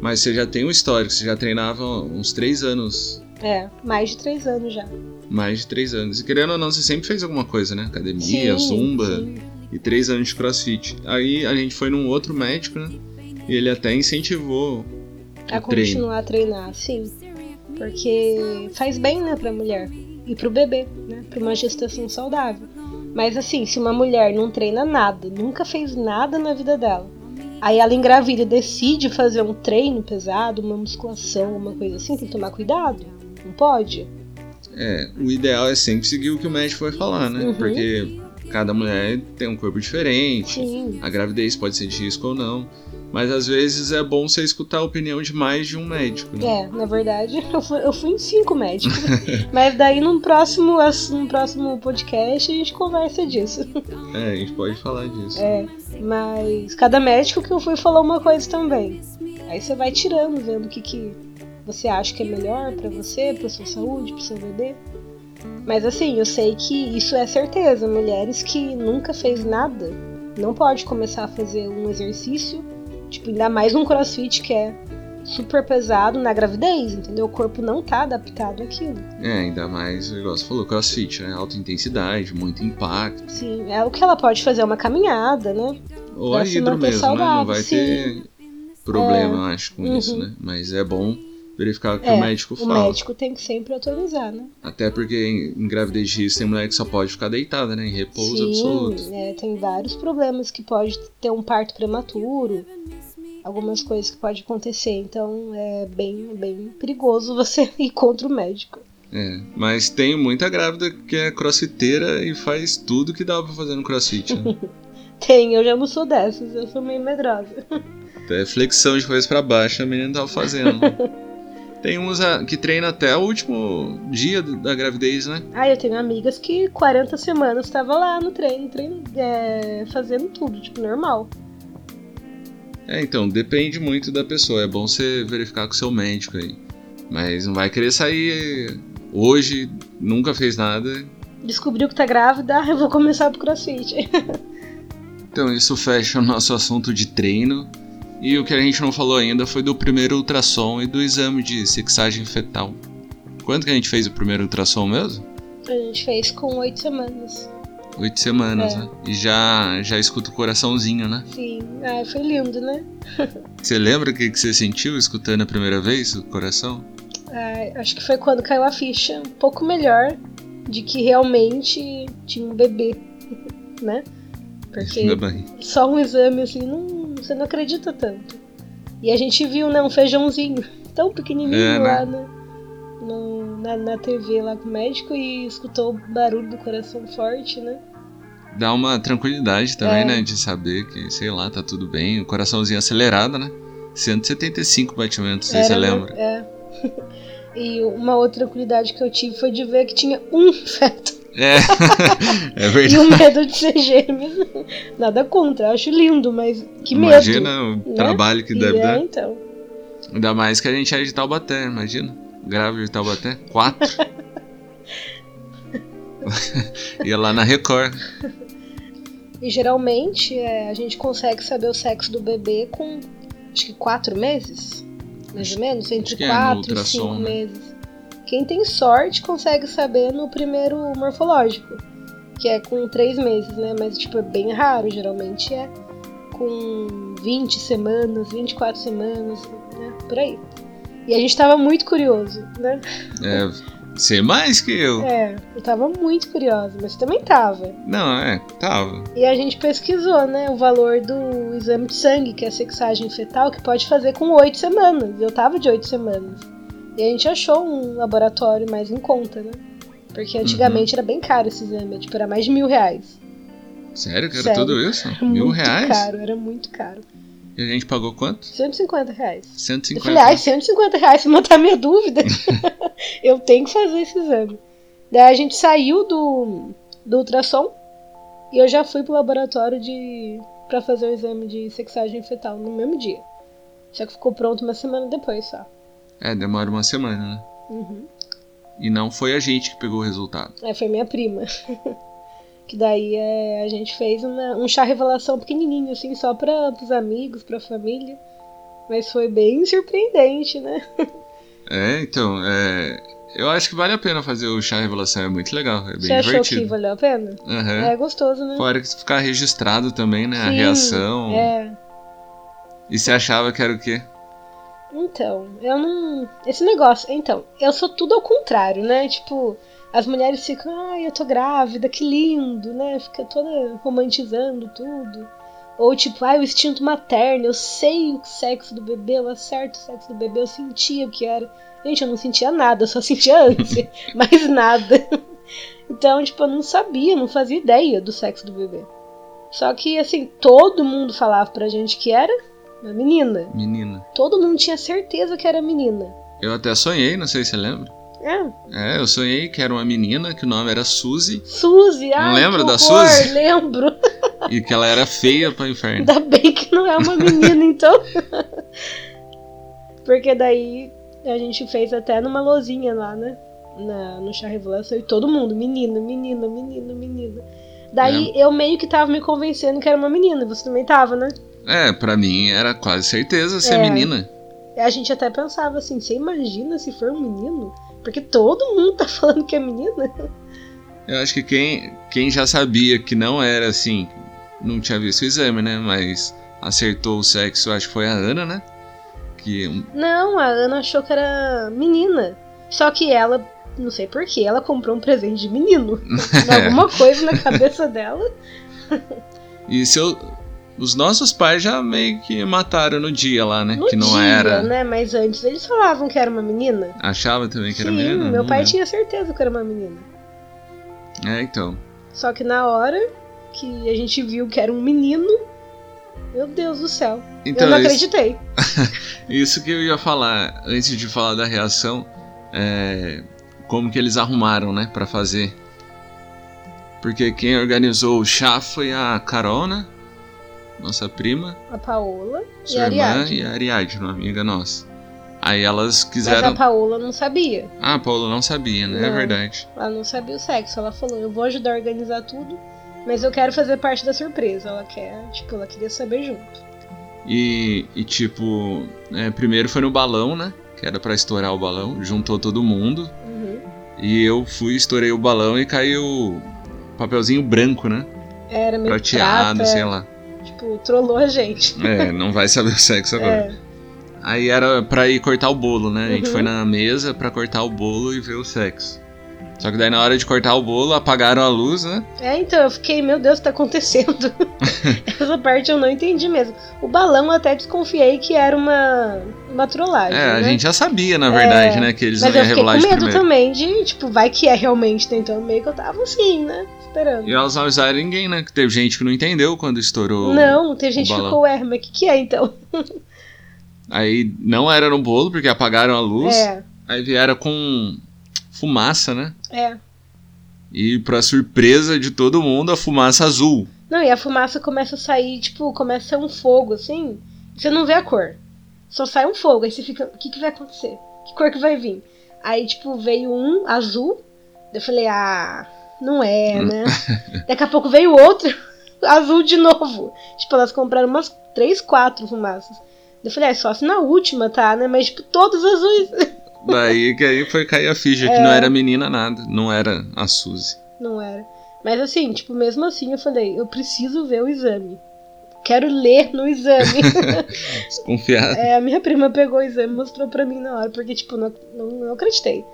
Speaker 1: Mas você já tem um histórico, você já treinava uns três anos,
Speaker 2: é. Mais de três anos já.
Speaker 1: mais de três anos. E querendo ou não, você sempre fez alguma coisa, né? Academia,
Speaker 2: Sim,
Speaker 1: zumba
Speaker 2: sim.
Speaker 1: e três anos de crossfit. Aí a gente foi num outro médico, né? E ele até incentivou
Speaker 2: A
Speaker 1: o treino.
Speaker 2: continuar a treinar, sim. Porque faz bem, né, pra mulher. E pro bebê, né? Pra uma gestação saudável. Mas assim, se uma mulher não treina nada, nunca fez nada na vida dela, aí ela engravida e decide fazer um treino pesado, uma musculação, uma coisa assim, tem que tomar cuidado. Não pode?
Speaker 1: É, o ideal é sempre seguir o que o médico vai falar, né?
Speaker 2: Uhum.
Speaker 1: Porque cada mulher tem um corpo diferente,
Speaker 2: Sim.
Speaker 1: a gravidez pode ser de risco ou não. Mas às vezes é bom você escutar a opinião de mais de um médico, né?
Speaker 2: É, na verdade, [LAUGHS] eu fui, eu fui em cinco médicos. [LAUGHS] Mas daí num próximo, num próximo podcast a gente conversa disso.
Speaker 1: É, a gente pode falar disso.
Speaker 2: É, mas cada médico que eu fui falou uma coisa também. Aí você vai tirando, vendo o que, que você acha que é melhor pra você, pra sua saúde, pro seu bebê. Mas assim, eu sei que isso é certeza. Mulheres que nunca fez nada não pode começar a fazer um exercício, tipo, ainda mais um crossfit que é super pesado na gravidez, entendeu? O corpo não tá adaptado àquilo.
Speaker 1: É, ainda mais, igual você falou, crossfit, né? Alta intensidade, muito impacto.
Speaker 2: Sim, é o que ela pode fazer é uma caminhada, né?
Speaker 1: Ou
Speaker 2: Pra
Speaker 1: a hidro mesmo, né? Não
Speaker 2: saudável,
Speaker 1: vai
Speaker 2: sim.
Speaker 1: ter problema,
Speaker 2: É.
Speaker 1: eu acho, com
Speaker 2: Uhum.
Speaker 1: isso, né? Mas é bom verificar o que
Speaker 2: É,
Speaker 1: o médico
Speaker 2: o
Speaker 1: fala.
Speaker 2: médico tem que sempre autorizar, né?
Speaker 1: Até porque em, em gravidez de risco tem mulher que só pode ficar deitada, né? Em repouso
Speaker 2: Sim,
Speaker 1: absoluto.
Speaker 2: é, tem vários problemas que pode ter um parto prematuro, algumas coisas que pode acontecer, então é bem, bem perigoso [LAUGHS] você ir contra o médico.
Speaker 1: É, mas tem muita grávida que é crossfiteira e faz tudo que dá pra fazer no crossfit, né? [LAUGHS]
Speaker 2: Tem, eu já não sou dessas, eu sou meio medrosa.
Speaker 1: Até flexão de coisa pra baixo a menina tava fazendo. [LAUGHS] Tem uns ah, que treina até o último dia da gravidez, né?
Speaker 2: Ah, eu tenho amigas que 40 semanas estava lá no treino, treino é, fazendo tudo, tipo, normal.
Speaker 1: É, então, depende muito da pessoa. É bom você verificar com o seu médico aí. Mas não vai querer sair hoje, nunca fez nada.
Speaker 2: Descobriu que tá grávida, [LAUGHS] eu vou começar pro crossfit. [LAUGHS]
Speaker 1: Então, isso fecha o nosso assunto de treino. E o que a gente não falou ainda foi do primeiro ultrassom e do exame de sexagem fetal. Quando que a gente fez o primeiro ultrassom mesmo?
Speaker 2: A gente fez com 8 semanas.
Speaker 1: Oito semanas,
Speaker 2: É.
Speaker 1: né? E já, já escuta o coraçãozinho, né?
Speaker 2: Sim, ah, foi lindo, né? [LAUGHS]
Speaker 1: Você lembra o que, que você sentiu escutando a primeira vez o coração?
Speaker 2: Ah, acho que foi quando caiu a ficha um pouco melhor de que realmente tinha um bebê, [LAUGHS] né? Porque só um exame assim, não, você não acredita tanto. E a gente viu, né, um feijãozinho [LAUGHS] tão pequenininho
Speaker 1: É, né?
Speaker 2: lá né, no- na, na TV lá com o médico e escutou o barulho do coração forte, né?
Speaker 1: Dá uma tranquilidade também,
Speaker 2: É.
Speaker 1: né? De saber que, sei lá, tá tudo bem. O coraçãozinho acelerado, né? 175 batimentos, sei se você
Speaker 2: Era,
Speaker 1: lembra.
Speaker 2: É. [LAUGHS] E uma outra tranquilidade que eu tive foi de ver que tinha um [LAUGHS] feto
Speaker 1: É, [LAUGHS] é
Speaker 2: e
Speaker 1: verdade.
Speaker 2: o medo de ser gêmeos. Nada contra, eu acho lindo, mas que medo.
Speaker 1: Imagina o
Speaker 2: né?
Speaker 1: trabalho que
Speaker 2: E
Speaker 1: deve
Speaker 2: é,
Speaker 1: dar.
Speaker 2: então.
Speaker 1: Ainda mais que a gente é de Taubaté, imagina. Grávida de Taubaté. Quatro. [LAUGHS] Ia lá na Record.
Speaker 2: E geralmente é, a gente consegue saber o sexo do bebê com acho que quatro meses, mais ou menos, entre
Speaker 1: é
Speaker 2: quatro e
Speaker 1: ultrassom,
Speaker 2: cinco
Speaker 1: né?
Speaker 2: meses. Quem tem sorte consegue saber no primeiro morfológico, que é com três meses, né? Mas tipo é bem raro, geralmente é com 20 semanas, 24 semanas, né? Por aí. E a gente tava muito curioso, né?
Speaker 1: É, sei mais que eu.
Speaker 2: É, eu tava muito curiosa, mas também tava.
Speaker 1: Não, é, tava.
Speaker 2: E a gente pesquisou, né, o valor do exame de sangue, que é a sexagem fetal, que pode fazer com oito semanas. Eu tava de oito semanas. E a gente achou um laboratório mais em conta, né? Porque antigamente era bem caro esse exame, tipo, era mais de mil reais.
Speaker 1: Sério que era
Speaker 2: Sério.
Speaker 1: tudo isso? [LAUGHS]
Speaker 2: Era
Speaker 1: Mil
Speaker 2: muito
Speaker 1: reais?
Speaker 2: caro, era muito caro.
Speaker 1: E a gente pagou quanto?
Speaker 2: 150 reais.
Speaker 1: 150
Speaker 2: Eu falei, ai, 150 reais, se matar minha dúvida, [LAUGHS] eu tenho que fazer esse exame. Daí a gente saiu do, do ultrassom e eu já fui pro laboratório de para fazer o exame de sexagem fetal no mesmo dia. Só que ficou pronto uma semana depois só.
Speaker 1: É, demora uma semana, né?
Speaker 2: Uhum.
Speaker 1: E não foi a gente que pegou o resultado.
Speaker 2: Aí foi minha prima. [LAUGHS] que daí é, a gente fez uma- um chá revelação pequenininho, assim, só para os amigos, pra família. Mas foi bem surpreendente, né? [LAUGHS]
Speaker 1: É, então, é, eu acho que vale a pena fazer o chá revelação, é muito legal, é bem
Speaker 2: Você achou que
Speaker 1: divertido.
Speaker 2: valeu a pena?
Speaker 1: Aham.
Speaker 2: É gostoso, né?
Speaker 1: Fora que ficar registrado também, né? a
Speaker 2: Sim,
Speaker 1: reação.
Speaker 2: É.
Speaker 1: E você achava que era o quê?
Speaker 2: Então, eu não. Esse negócio. Então, eu sou tudo ao contrário, né? Tipo, as mulheres ficam, ai, eu tô grávida, que lindo, né? Fica toda romantizando tudo. Ou tipo, ai, o instinto materno, eu sei o sexo do bebê, eu acerto o sexo do bebê, eu sentia o que era. Gente, eu não sentia nada, eu só sentia ânsia, [LAUGHS] mais nada. Então, tipo, eu não sabia, não fazia ideia do sexo do bebê. Só que, assim, todo mundo falava pra gente que era uma menina.
Speaker 1: Menina.
Speaker 2: Todo mundo tinha certeza que era menina.
Speaker 1: Eu até sonhei, não sei se você lembra.
Speaker 2: É,
Speaker 1: É, eu sonhei que era uma menina, que o nome era Suzy,
Speaker 2: Suzy, ai,
Speaker 1: lembra
Speaker 2: que
Speaker 1: da
Speaker 2: horror,
Speaker 1: Suzy?
Speaker 2: Lembro. [LAUGHS]
Speaker 1: e que ela era feia pra inferno.
Speaker 2: Ainda bem que não é uma menina, então. [LAUGHS] Porque daí a gente fez até numa lozinha lá, né? Na, no chá revelação e todo mundo, menina, menina, menina, menina. Daí
Speaker 1: É.
Speaker 2: eu meio que tava me convencendo que era uma menina, você também tava, né?
Speaker 1: É, pra mim era quase certeza ser
Speaker 2: É.
Speaker 1: menina.
Speaker 2: A gente até pensava assim, você imagina se for um menino? Porque todo mundo tá [LAUGHS] falando que é menina.
Speaker 1: Eu acho que quem, quem já sabia que não era assim, não tinha visto o exame, né? Mas acertou o sexo, acho que foi a Ana, né? Que...
Speaker 2: Não, a Ana achou que era menina. Só que ela, não sei porquê, ela comprou um presente de menino. [LAUGHS] Alguma coisa na cabeça dela.
Speaker 1: e se eu, os nossos pais já meio que mataram no dia lá, né?
Speaker 2: No
Speaker 1: que não
Speaker 2: dia,
Speaker 1: era.
Speaker 2: né? Mas antes eles falavam que era uma menina.
Speaker 1: Achava também que
Speaker 2: Sim,
Speaker 1: era menina?
Speaker 2: meu
Speaker 1: Não
Speaker 2: pai tinha certeza que era uma menina.
Speaker 1: É, então.
Speaker 2: Só que na hora que a gente viu que era um menino, meu Deus do céu.
Speaker 1: Então,
Speaker 2: eu não
Speaker 1: isso-
Speaker 2: acreditei. [LAUGHS]
Speaker 1: Isso que eu ia falar antes de falar da reação, é como que eles arrumaram, né, Pra fazer. Porque quem organizou o chá foi a Carol, né? Nossa prima,
Speaker 2: A Paola e
Speaker 1: sua
Speaker 2: a
Speaker 1: irmã
Speaker 2: Ariadne.
Speaker 1: e a Ariadne, uma amiga nossa. Aí elas
Speaker 2: Mas
Speaker 1: quiseram.
Speaker 2: a Paola não sabia.
Speaker 1: Ah, a Paula não sabia, né? É
Speaker 2: Não.
Speaker 1: verdade.
Speaker 2: Ela não sabia o sexo. Ela falou, eu vou ajudar a organizar tudo, mas eu quero fazer parte da surpresa. Ela quer, tipo, ela queria saber junto.
Speaker 1: E, e, tipo, é, primeiro foi no balão, né? Que era pra estourar o balão, juntou todo mundo.
Speaker 2: Uhum.
Speaker 1: E eu fui, estourei o balão e caiu papelzinho branco, né?
Speaker 2: Era meio
Speaker 1: Prateado,
Speaker 2: prata,
Speaker 1: sei lá.
Speaker 2: Tipo, trollou a gente.
Speaker 1: É, não vai saber o sexo agora.
Speaker 2: É,
Speaker 1: Aí era pra ir cortar o bolo, né? A gente
Speaker 2: Uhum.
Speaker 1: foi na mesa pra cortar o bolo e ver o sexo. Só que daí na hora de cortar o bolo, apagaram a luz, né?
Speaker 2: É, então eu fiquei, meu Deus, o que tá acontecendo? [LAUGHS] Essa parte eu não entendi mesmo. O balão eu até desconfiei que era uma, uma trollagem.
Speaker 1: É, a
Speaker 2: né?
Speaker 1: gente já sabia, na verdade, né? Que eles
Speaker 2: Mas
Speaker 1: não
Speaker 2: eu
Speaker 1: iam
Speaker 2: fiquei com
Speaker 1: revelar de
Speaker 2: medo
Speaker 1: primeiro.
Speaker 2: também de, tipo, vai que é realmente, né? Então meio que eu tava assim, né? Esperando.
Speaker 1: E elas não avisaram ninguém, né? Que teve gente que não entendeu quando estourou.
Speaker 2: Não, tem gente que ficou, ué, mas o que, que é então? [LAUGHS]
Speaker 1: Aí não era no bolo, porque apagaram a luz.
Speaker 2: É,
Speaker 1: Aí vieram com fumaça, né?
Speaker 2: é.
Speaker 1: E pra surpresa de todo mundo, a fumaça azul.
Speaker 2: Não, e a fumaça começa a sair, tipo, começa a ser um fogo, assim. Você não vê a cor. Só sai um fogo. Aí você fica, o que, que vai acontecer? Que cor que vai vir? Aí, tipo, veio um azul. Eu falei, ah, não é,
Speaker 1: Hum.
Speaker 2: né? [LAUGHS] Daqui a pouco veio outro [LAUGHS] azul de novo. Tipo, elas compraram umas três, quatro fumaças. Eu falei, é só se na última, tá, né? Mas, tipo, todos azuis. [LAUGHS]
Speaker 1: Daí que aí foi cair a ficha,
Speaker 2: É.
Speaker 1: que não era menina nada, não era a Suzy.
Speaker 2: Não era. Mas assim, tipo, mesmo assim eu falei, eu preciso ver o exame. Quero ler no exame.
Speaker 1: Desconfiado.
Speaker 2: É, a minha prima pegou o exame e mostrou pra mim na hora, porque, tipo, não, não, não acreditei.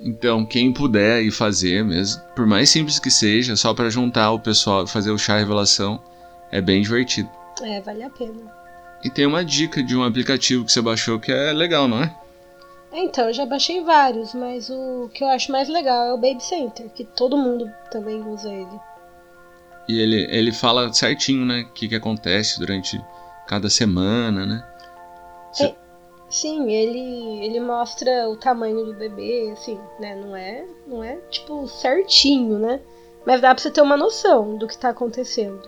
Speaker 1: Então, quem puder ir fazer mesmo, por mais simples que seja, só pra juntar o pessoal e fazer o chá revelação, é bem divertido.
Speaker 2: É, vale a pena.
Speaker 1: E tem uma dica de um aplicativo que você baixou que é legal, não é?
Speaker 2: É, então, eu já baixei vários, mas o que eu acho mais legal é o Baby Center, que todo mundo também usa ele.
Speaker 1: E ele, ele fala certinho, né? O que, que acontece durante cada semana, né?
Speaker 2: Sim, ele, ele mostra o tamanho do bebê, assim, né? Não é, não é, tipo, certinho, né? Mas dá pra você ter uma noção do que tá acontecendo.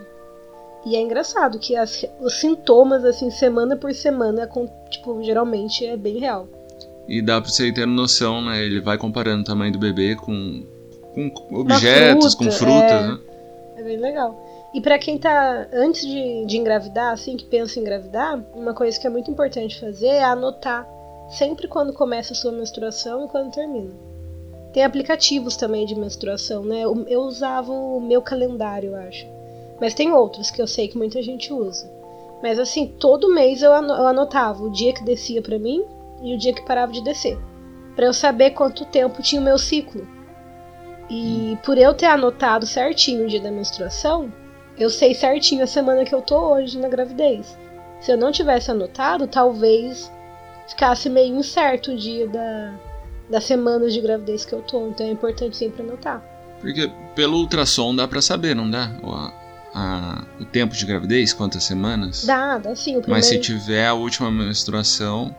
Speaker 2: E é engraçado que as- os sintomas, assim, semana por semana, acon- tipo, geralmente é bem real.
Speaker 1: E dá pra você tendo noção, né? Ele vai comparando o tamanho do bebê com, com objetos,
Speaker 2: fruta,
Speaker 1: com frutas,
Speaker 2: é.
Speaker 1: né?
Speaker 2: É bem legal. E pra quem tá antes de, de engravidar, assim, que pensa em engravidar, uma coisa que é muito importante fazer é anotar sempre quando começa a sua menstruação e quando termina. Tem aplicativos também de menstruação, né? Eu- usava o meu calendário, eu acho. Mas tem outros que eu sei que muita gente usa. Mas assim, todo mês eu ano- eu anotava o dia que descia pra mim e o dia que parava de descer. Pra eu saber quanto tempo tinha o meu ciclo. E por eu ter anotado certinho o dia da menstruação, eu sei certinho a semana que eu tô hoje na gravidez. Se eu não tivesse anotado, talvez ficasse meio incerto o dia da, das semanas de gravidez que eu tô. Então é importante sempre anotar.
Speaker 1: Porque pelo ultrassom dá pra saber, não dá? O, a- a- o tempo de gravidez, quantas semanas?
Speaker 2: Dá, dá sim. Primeiro...
Speaker 1: Mas se tiver a última menstruação,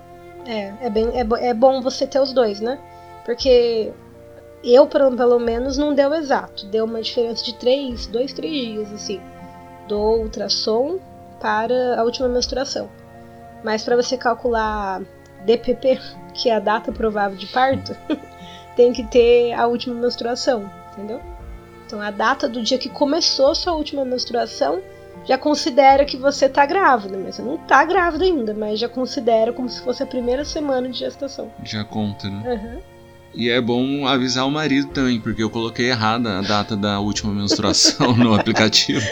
Speaker 2: É, é, bem, é, é bom você ter os dois, né? Porque eu, pelo, menos, não deu exato. Deu uma diferença de três, dois, três dias, assim. Do ultrassom para a última menstruação. Mas para você calcular DPP, [LAUGHS] que é a data provável de parto, [LAUGHS] tem que ter a última menstruação, entendeu? Então a data do dia que começou sua última menstruação já considera que você tá grávida, mas você não tá grávida ainda, mas já considera como se fosse a primeira semana de gestação.
Speaker 1: já conta, né?
Speaker 2: Aham.
Speaker 1: E é bom avisar o marido também, porque eu coloquei errada a data da última menstruação no [LAUGHS] aplicativo.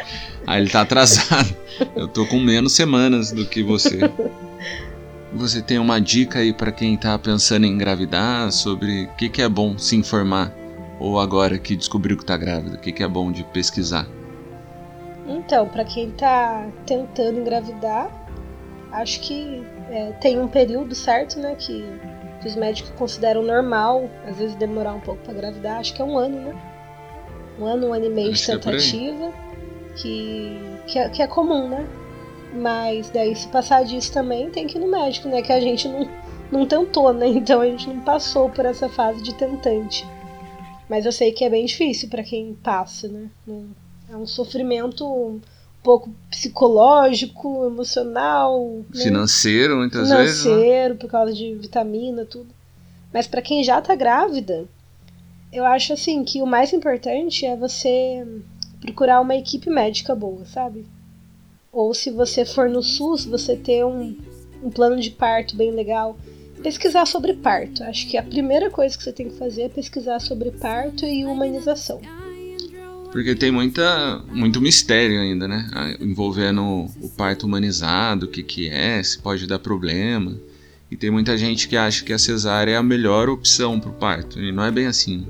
Speaker 1: Aí ele tá atrasado. Eu tô com menos semanas do que você. Você tem uma dica aí para quem tá pensando em engravidar sobre o que, que é bom se informar? Ou agora que descobriu que tá grávida, o que, que é bom de pesquisar?
Speaker 2: Então, para quem tá tentando engravidar, acho que é, tem um período certo, né? Que, que, os médicos consideram normal, às vezes demorar um pouco para engravidar, acho que é um ano, né? Um ano, um ano e meio acho de é tentativa, é que, que, é, que é comum, né? Mas daí se passar disso também tem que ir no médico, né? Que a gente não, não tentou, né? [LAUGHS] Então a gente não passou por essa fase de tentante. Mas eu sei que é bem difícil para quem passa, né? É um sofrimento pouco psicológico, emocional,
Speaker 1: né? financeiro, muitas
Speaker 2: financeiro,
Speaker 1: vezes.
Speaker 2: Né? Financeiro, por causa de vitamina, tudo. Mas para quem já tá grávida, eu acho assim que o mais importante é você procurar uma equipe médica boa, sabe? Ou se você for no SUS, você ter um, um plano de parto bem legal. Pesquisar sobre parto. Acho que a primeira coisa que você tem que fazer é pesquisar sobre parto e humanização.
Speaker 1: Porque tem muita, muito mistério ainda, né? Envolvendo o parto humanizado, o que, que é, se pode dar problema. E tem muita gente que acha que a cesárea é a melhor opção para o parto. E não é bem assim.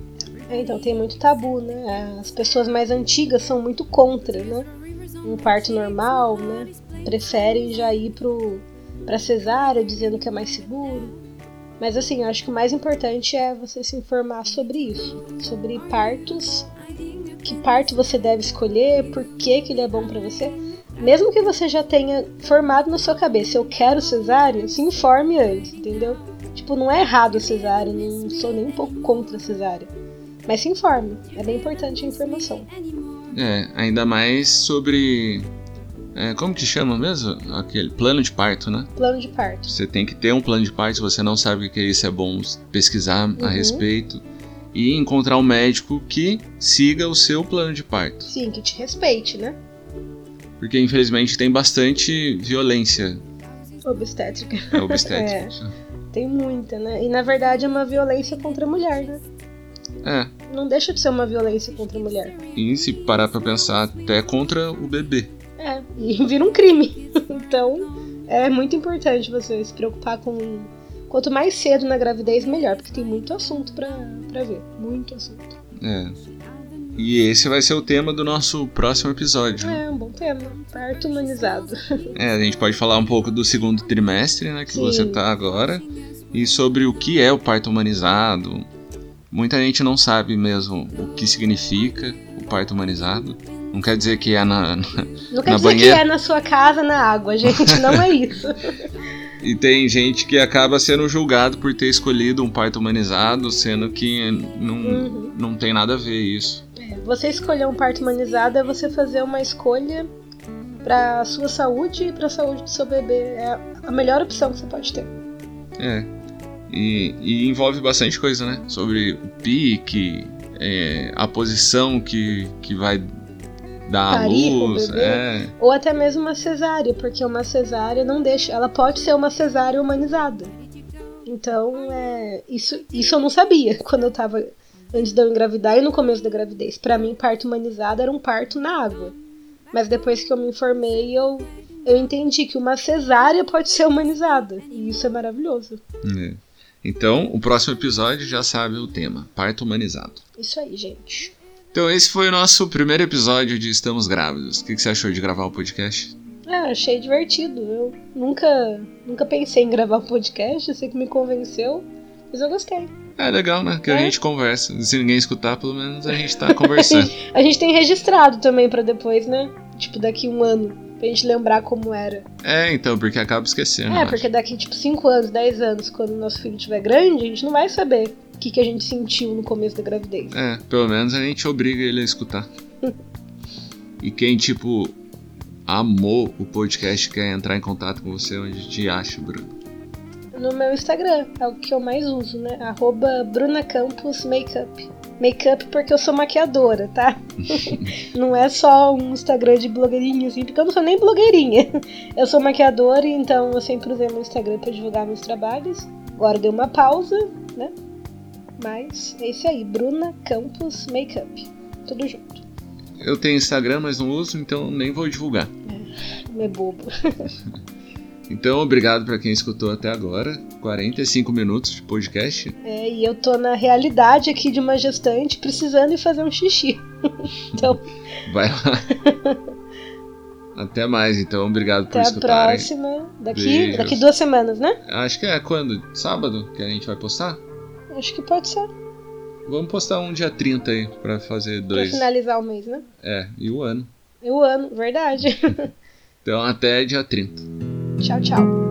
Speaker 2: É, então tem muito tabu, né? As pessoas mais antigas são muito contra, né? um parto normal, né? Preferem já ir pro, pra cesárea dizendo que é mais seguro. Mas assim, acho que o mais importante é você se informar sobre isso, sobre partos, que parto você deve escolher, por que, que ele é bom para você. Mesmo que você já tenha formado na sua cabeça, eu quero cesárea, se informe antes, entendeu? Tipo, não é errado a cesárea, não sou nem um pouco contra a cesárea. Mas se informe, é bem importante a informação.
Speaker 1: É, ainda mais sobre. É, como que chama mesmo? Aquele plano de parto, né?
Speaker 2: Plano de parto.
Speaker 1: Você tem que ter um plano de parto, se você não sabe o que é isso, é bom pesquisar uhum. a respeito e encontrar um médico que siga o seu plano de parto.
Speaker 2: Sim, que te respeite, né?
Speaker 1: Porque infelizmente tem bastante violência.
Speaker 2: Obstétrica.
Speaker 1: É obstétrica. [LAUGHS]
Speaker 2: é, tem muita, né? E na verdade é uma violência contra a mulher, né?
Speaker 1: É.
Speaker 2: Não deixa de ser uma violência contra a mulher.
Speaker 1: E se parar pra pensar, até contra o bebê.
Speaker 2: É, e [LAUGHS] vira um crime. então, é muito importante você se preocupar com. Quanto mais cedo na gravidez, melhor, porque tem muito assunto pra, pra ver. Muito assunto.
Speaker 1: É. E esse vai ser o tema do nosso próximo episódio.
Speaker 2: É, um bom tema. Parto humanizado.
Speaker 1: É, a gente pode falar um pouco do segundo trimestre, né, que Sim. você tá agora. E sobre o que é o parto humanizado, Muita gente não sabe mesmo o que significa o parto humanizado. Não quer dizer que é na, na
Speaker 2: Não quer
Speaker 1: na
Speaker 2: dizer
Speaker 1: banheira.
Speaker 2: que é na sua casa, na água, gente. Não é isso. [LAUGHS]
Speaker 1: e tem gente que acaba sendo julgado por ter escolhido um parto humanizado, sendo que não, uhum. não tem nada a ver isso.
Speaker 2: É, você escolher um parto humanizado é você fazer uma escolha para sua saúde e para a saúde do seu bebê. É a melhor opção que você pode ter.
Speaker 1: É. E, e envolve bastante coisa, né? Sobre o pique, é, a posição que, que vai dar a luz. É.
Speaker 2: Ou até mesmo uma cesárea, porque uma cesárea não deixa. Ela pode ser uma cesárea humanizada. Então, é, isso, isso eu não sabia [LAUGHS] quando eu tava antes de eu engravidar e no começo da gravidez. Para mim, parto humanizado era um parto na água. Mas depois que eu me informei, eu, eu entendi que uma cesárea pode ser humanizada. E isso é maravilhoso.
Speaker 1: É. Então, o próximo episódio já sabe o tema: parto humanizado.
Speaker 2: Isso aí, gente.
Speaker 1: Então, esse foi o nosso primeiro episódio de Estamos Grávidos. O que, você achou de gravar o podcast?
Speaker 2: Ah, achei divertido. Eu nunca, nunca pensei em gravar um podcast, eu sei que me convenceu, mas eu gostei.
Speaker 1: É legal, né? Que é. a gente conversa. Se ninguém escutar, pelo menos a gente tá conversando. [LAUGHS]
Speaker 2: a gente tem registrado também para depois, né? Tipo, daqui um ano pra gente lembrar como era.
Speaker 1: É, então, porque acaba esquecendo.
Speaker 2: É, porque daqui, tipo, 5 anos, 10 anos, quando o nosso filho estiver grande, a gente não vai saber o que, que a gente sentiu no começo da gravidez.
Speaker 1: É, pelo menos a gente obriga ele a escutar. [LAUGHS] e quem, tipo, amou o podcast quer entrar em contato com você, onde te acha, Bruno?
Speaker 2: No meu Instagram, é o que eu mais uso, né? Arroba Bruna Campos Makeup make-up porque eu sou maquiadora, tá? [LAUGHS] não é só um Instagram de blogueirinha, assim, porque eu não sou nem blogueirinha. Eu sou maquiadora, então eu sempre usei meu Instagram para divulgar meus trabalhos. Agora deu uma pausa, né? Mas é isso aí, Bruna Campos Makeup. Tudo junto.
Speaker 1: Eu tenho Instagram, mas não uso, então nem vou divulgar.
Speaker 2: É, é bobo. [LAUGHS]
Speaker 1: Então, obrigado para quem escutou até agora. 45 minutos de podcast.
Speaker 2: É, e eu tô na realidade aqui de uma gestante precisando ir fazer um xixi. [LAUGHS] então.
Speaker 1: Vai lá. Até mais, então. Obrigado
Speaker 2: até
Speaker 1: por escutarem.
Speaker 2: Até a próxima. Daqui, daqui duas semanas, né?
Speaker 1: Acho que é quando? Sábado que a gente vai postar?
Speaker 2: Acho que pode ser.
Speaker 1: Vamos postar um dia 30 aí pra fazer dois.
Speaker 2: Pra finalizar o mês, né?
Speaker 1: É, e o ano.
Speaker 2: E o ano, verdade. [LAUGHS]
Speaker 1: então até dia 30.
Speaker 2: Tchau, tchau.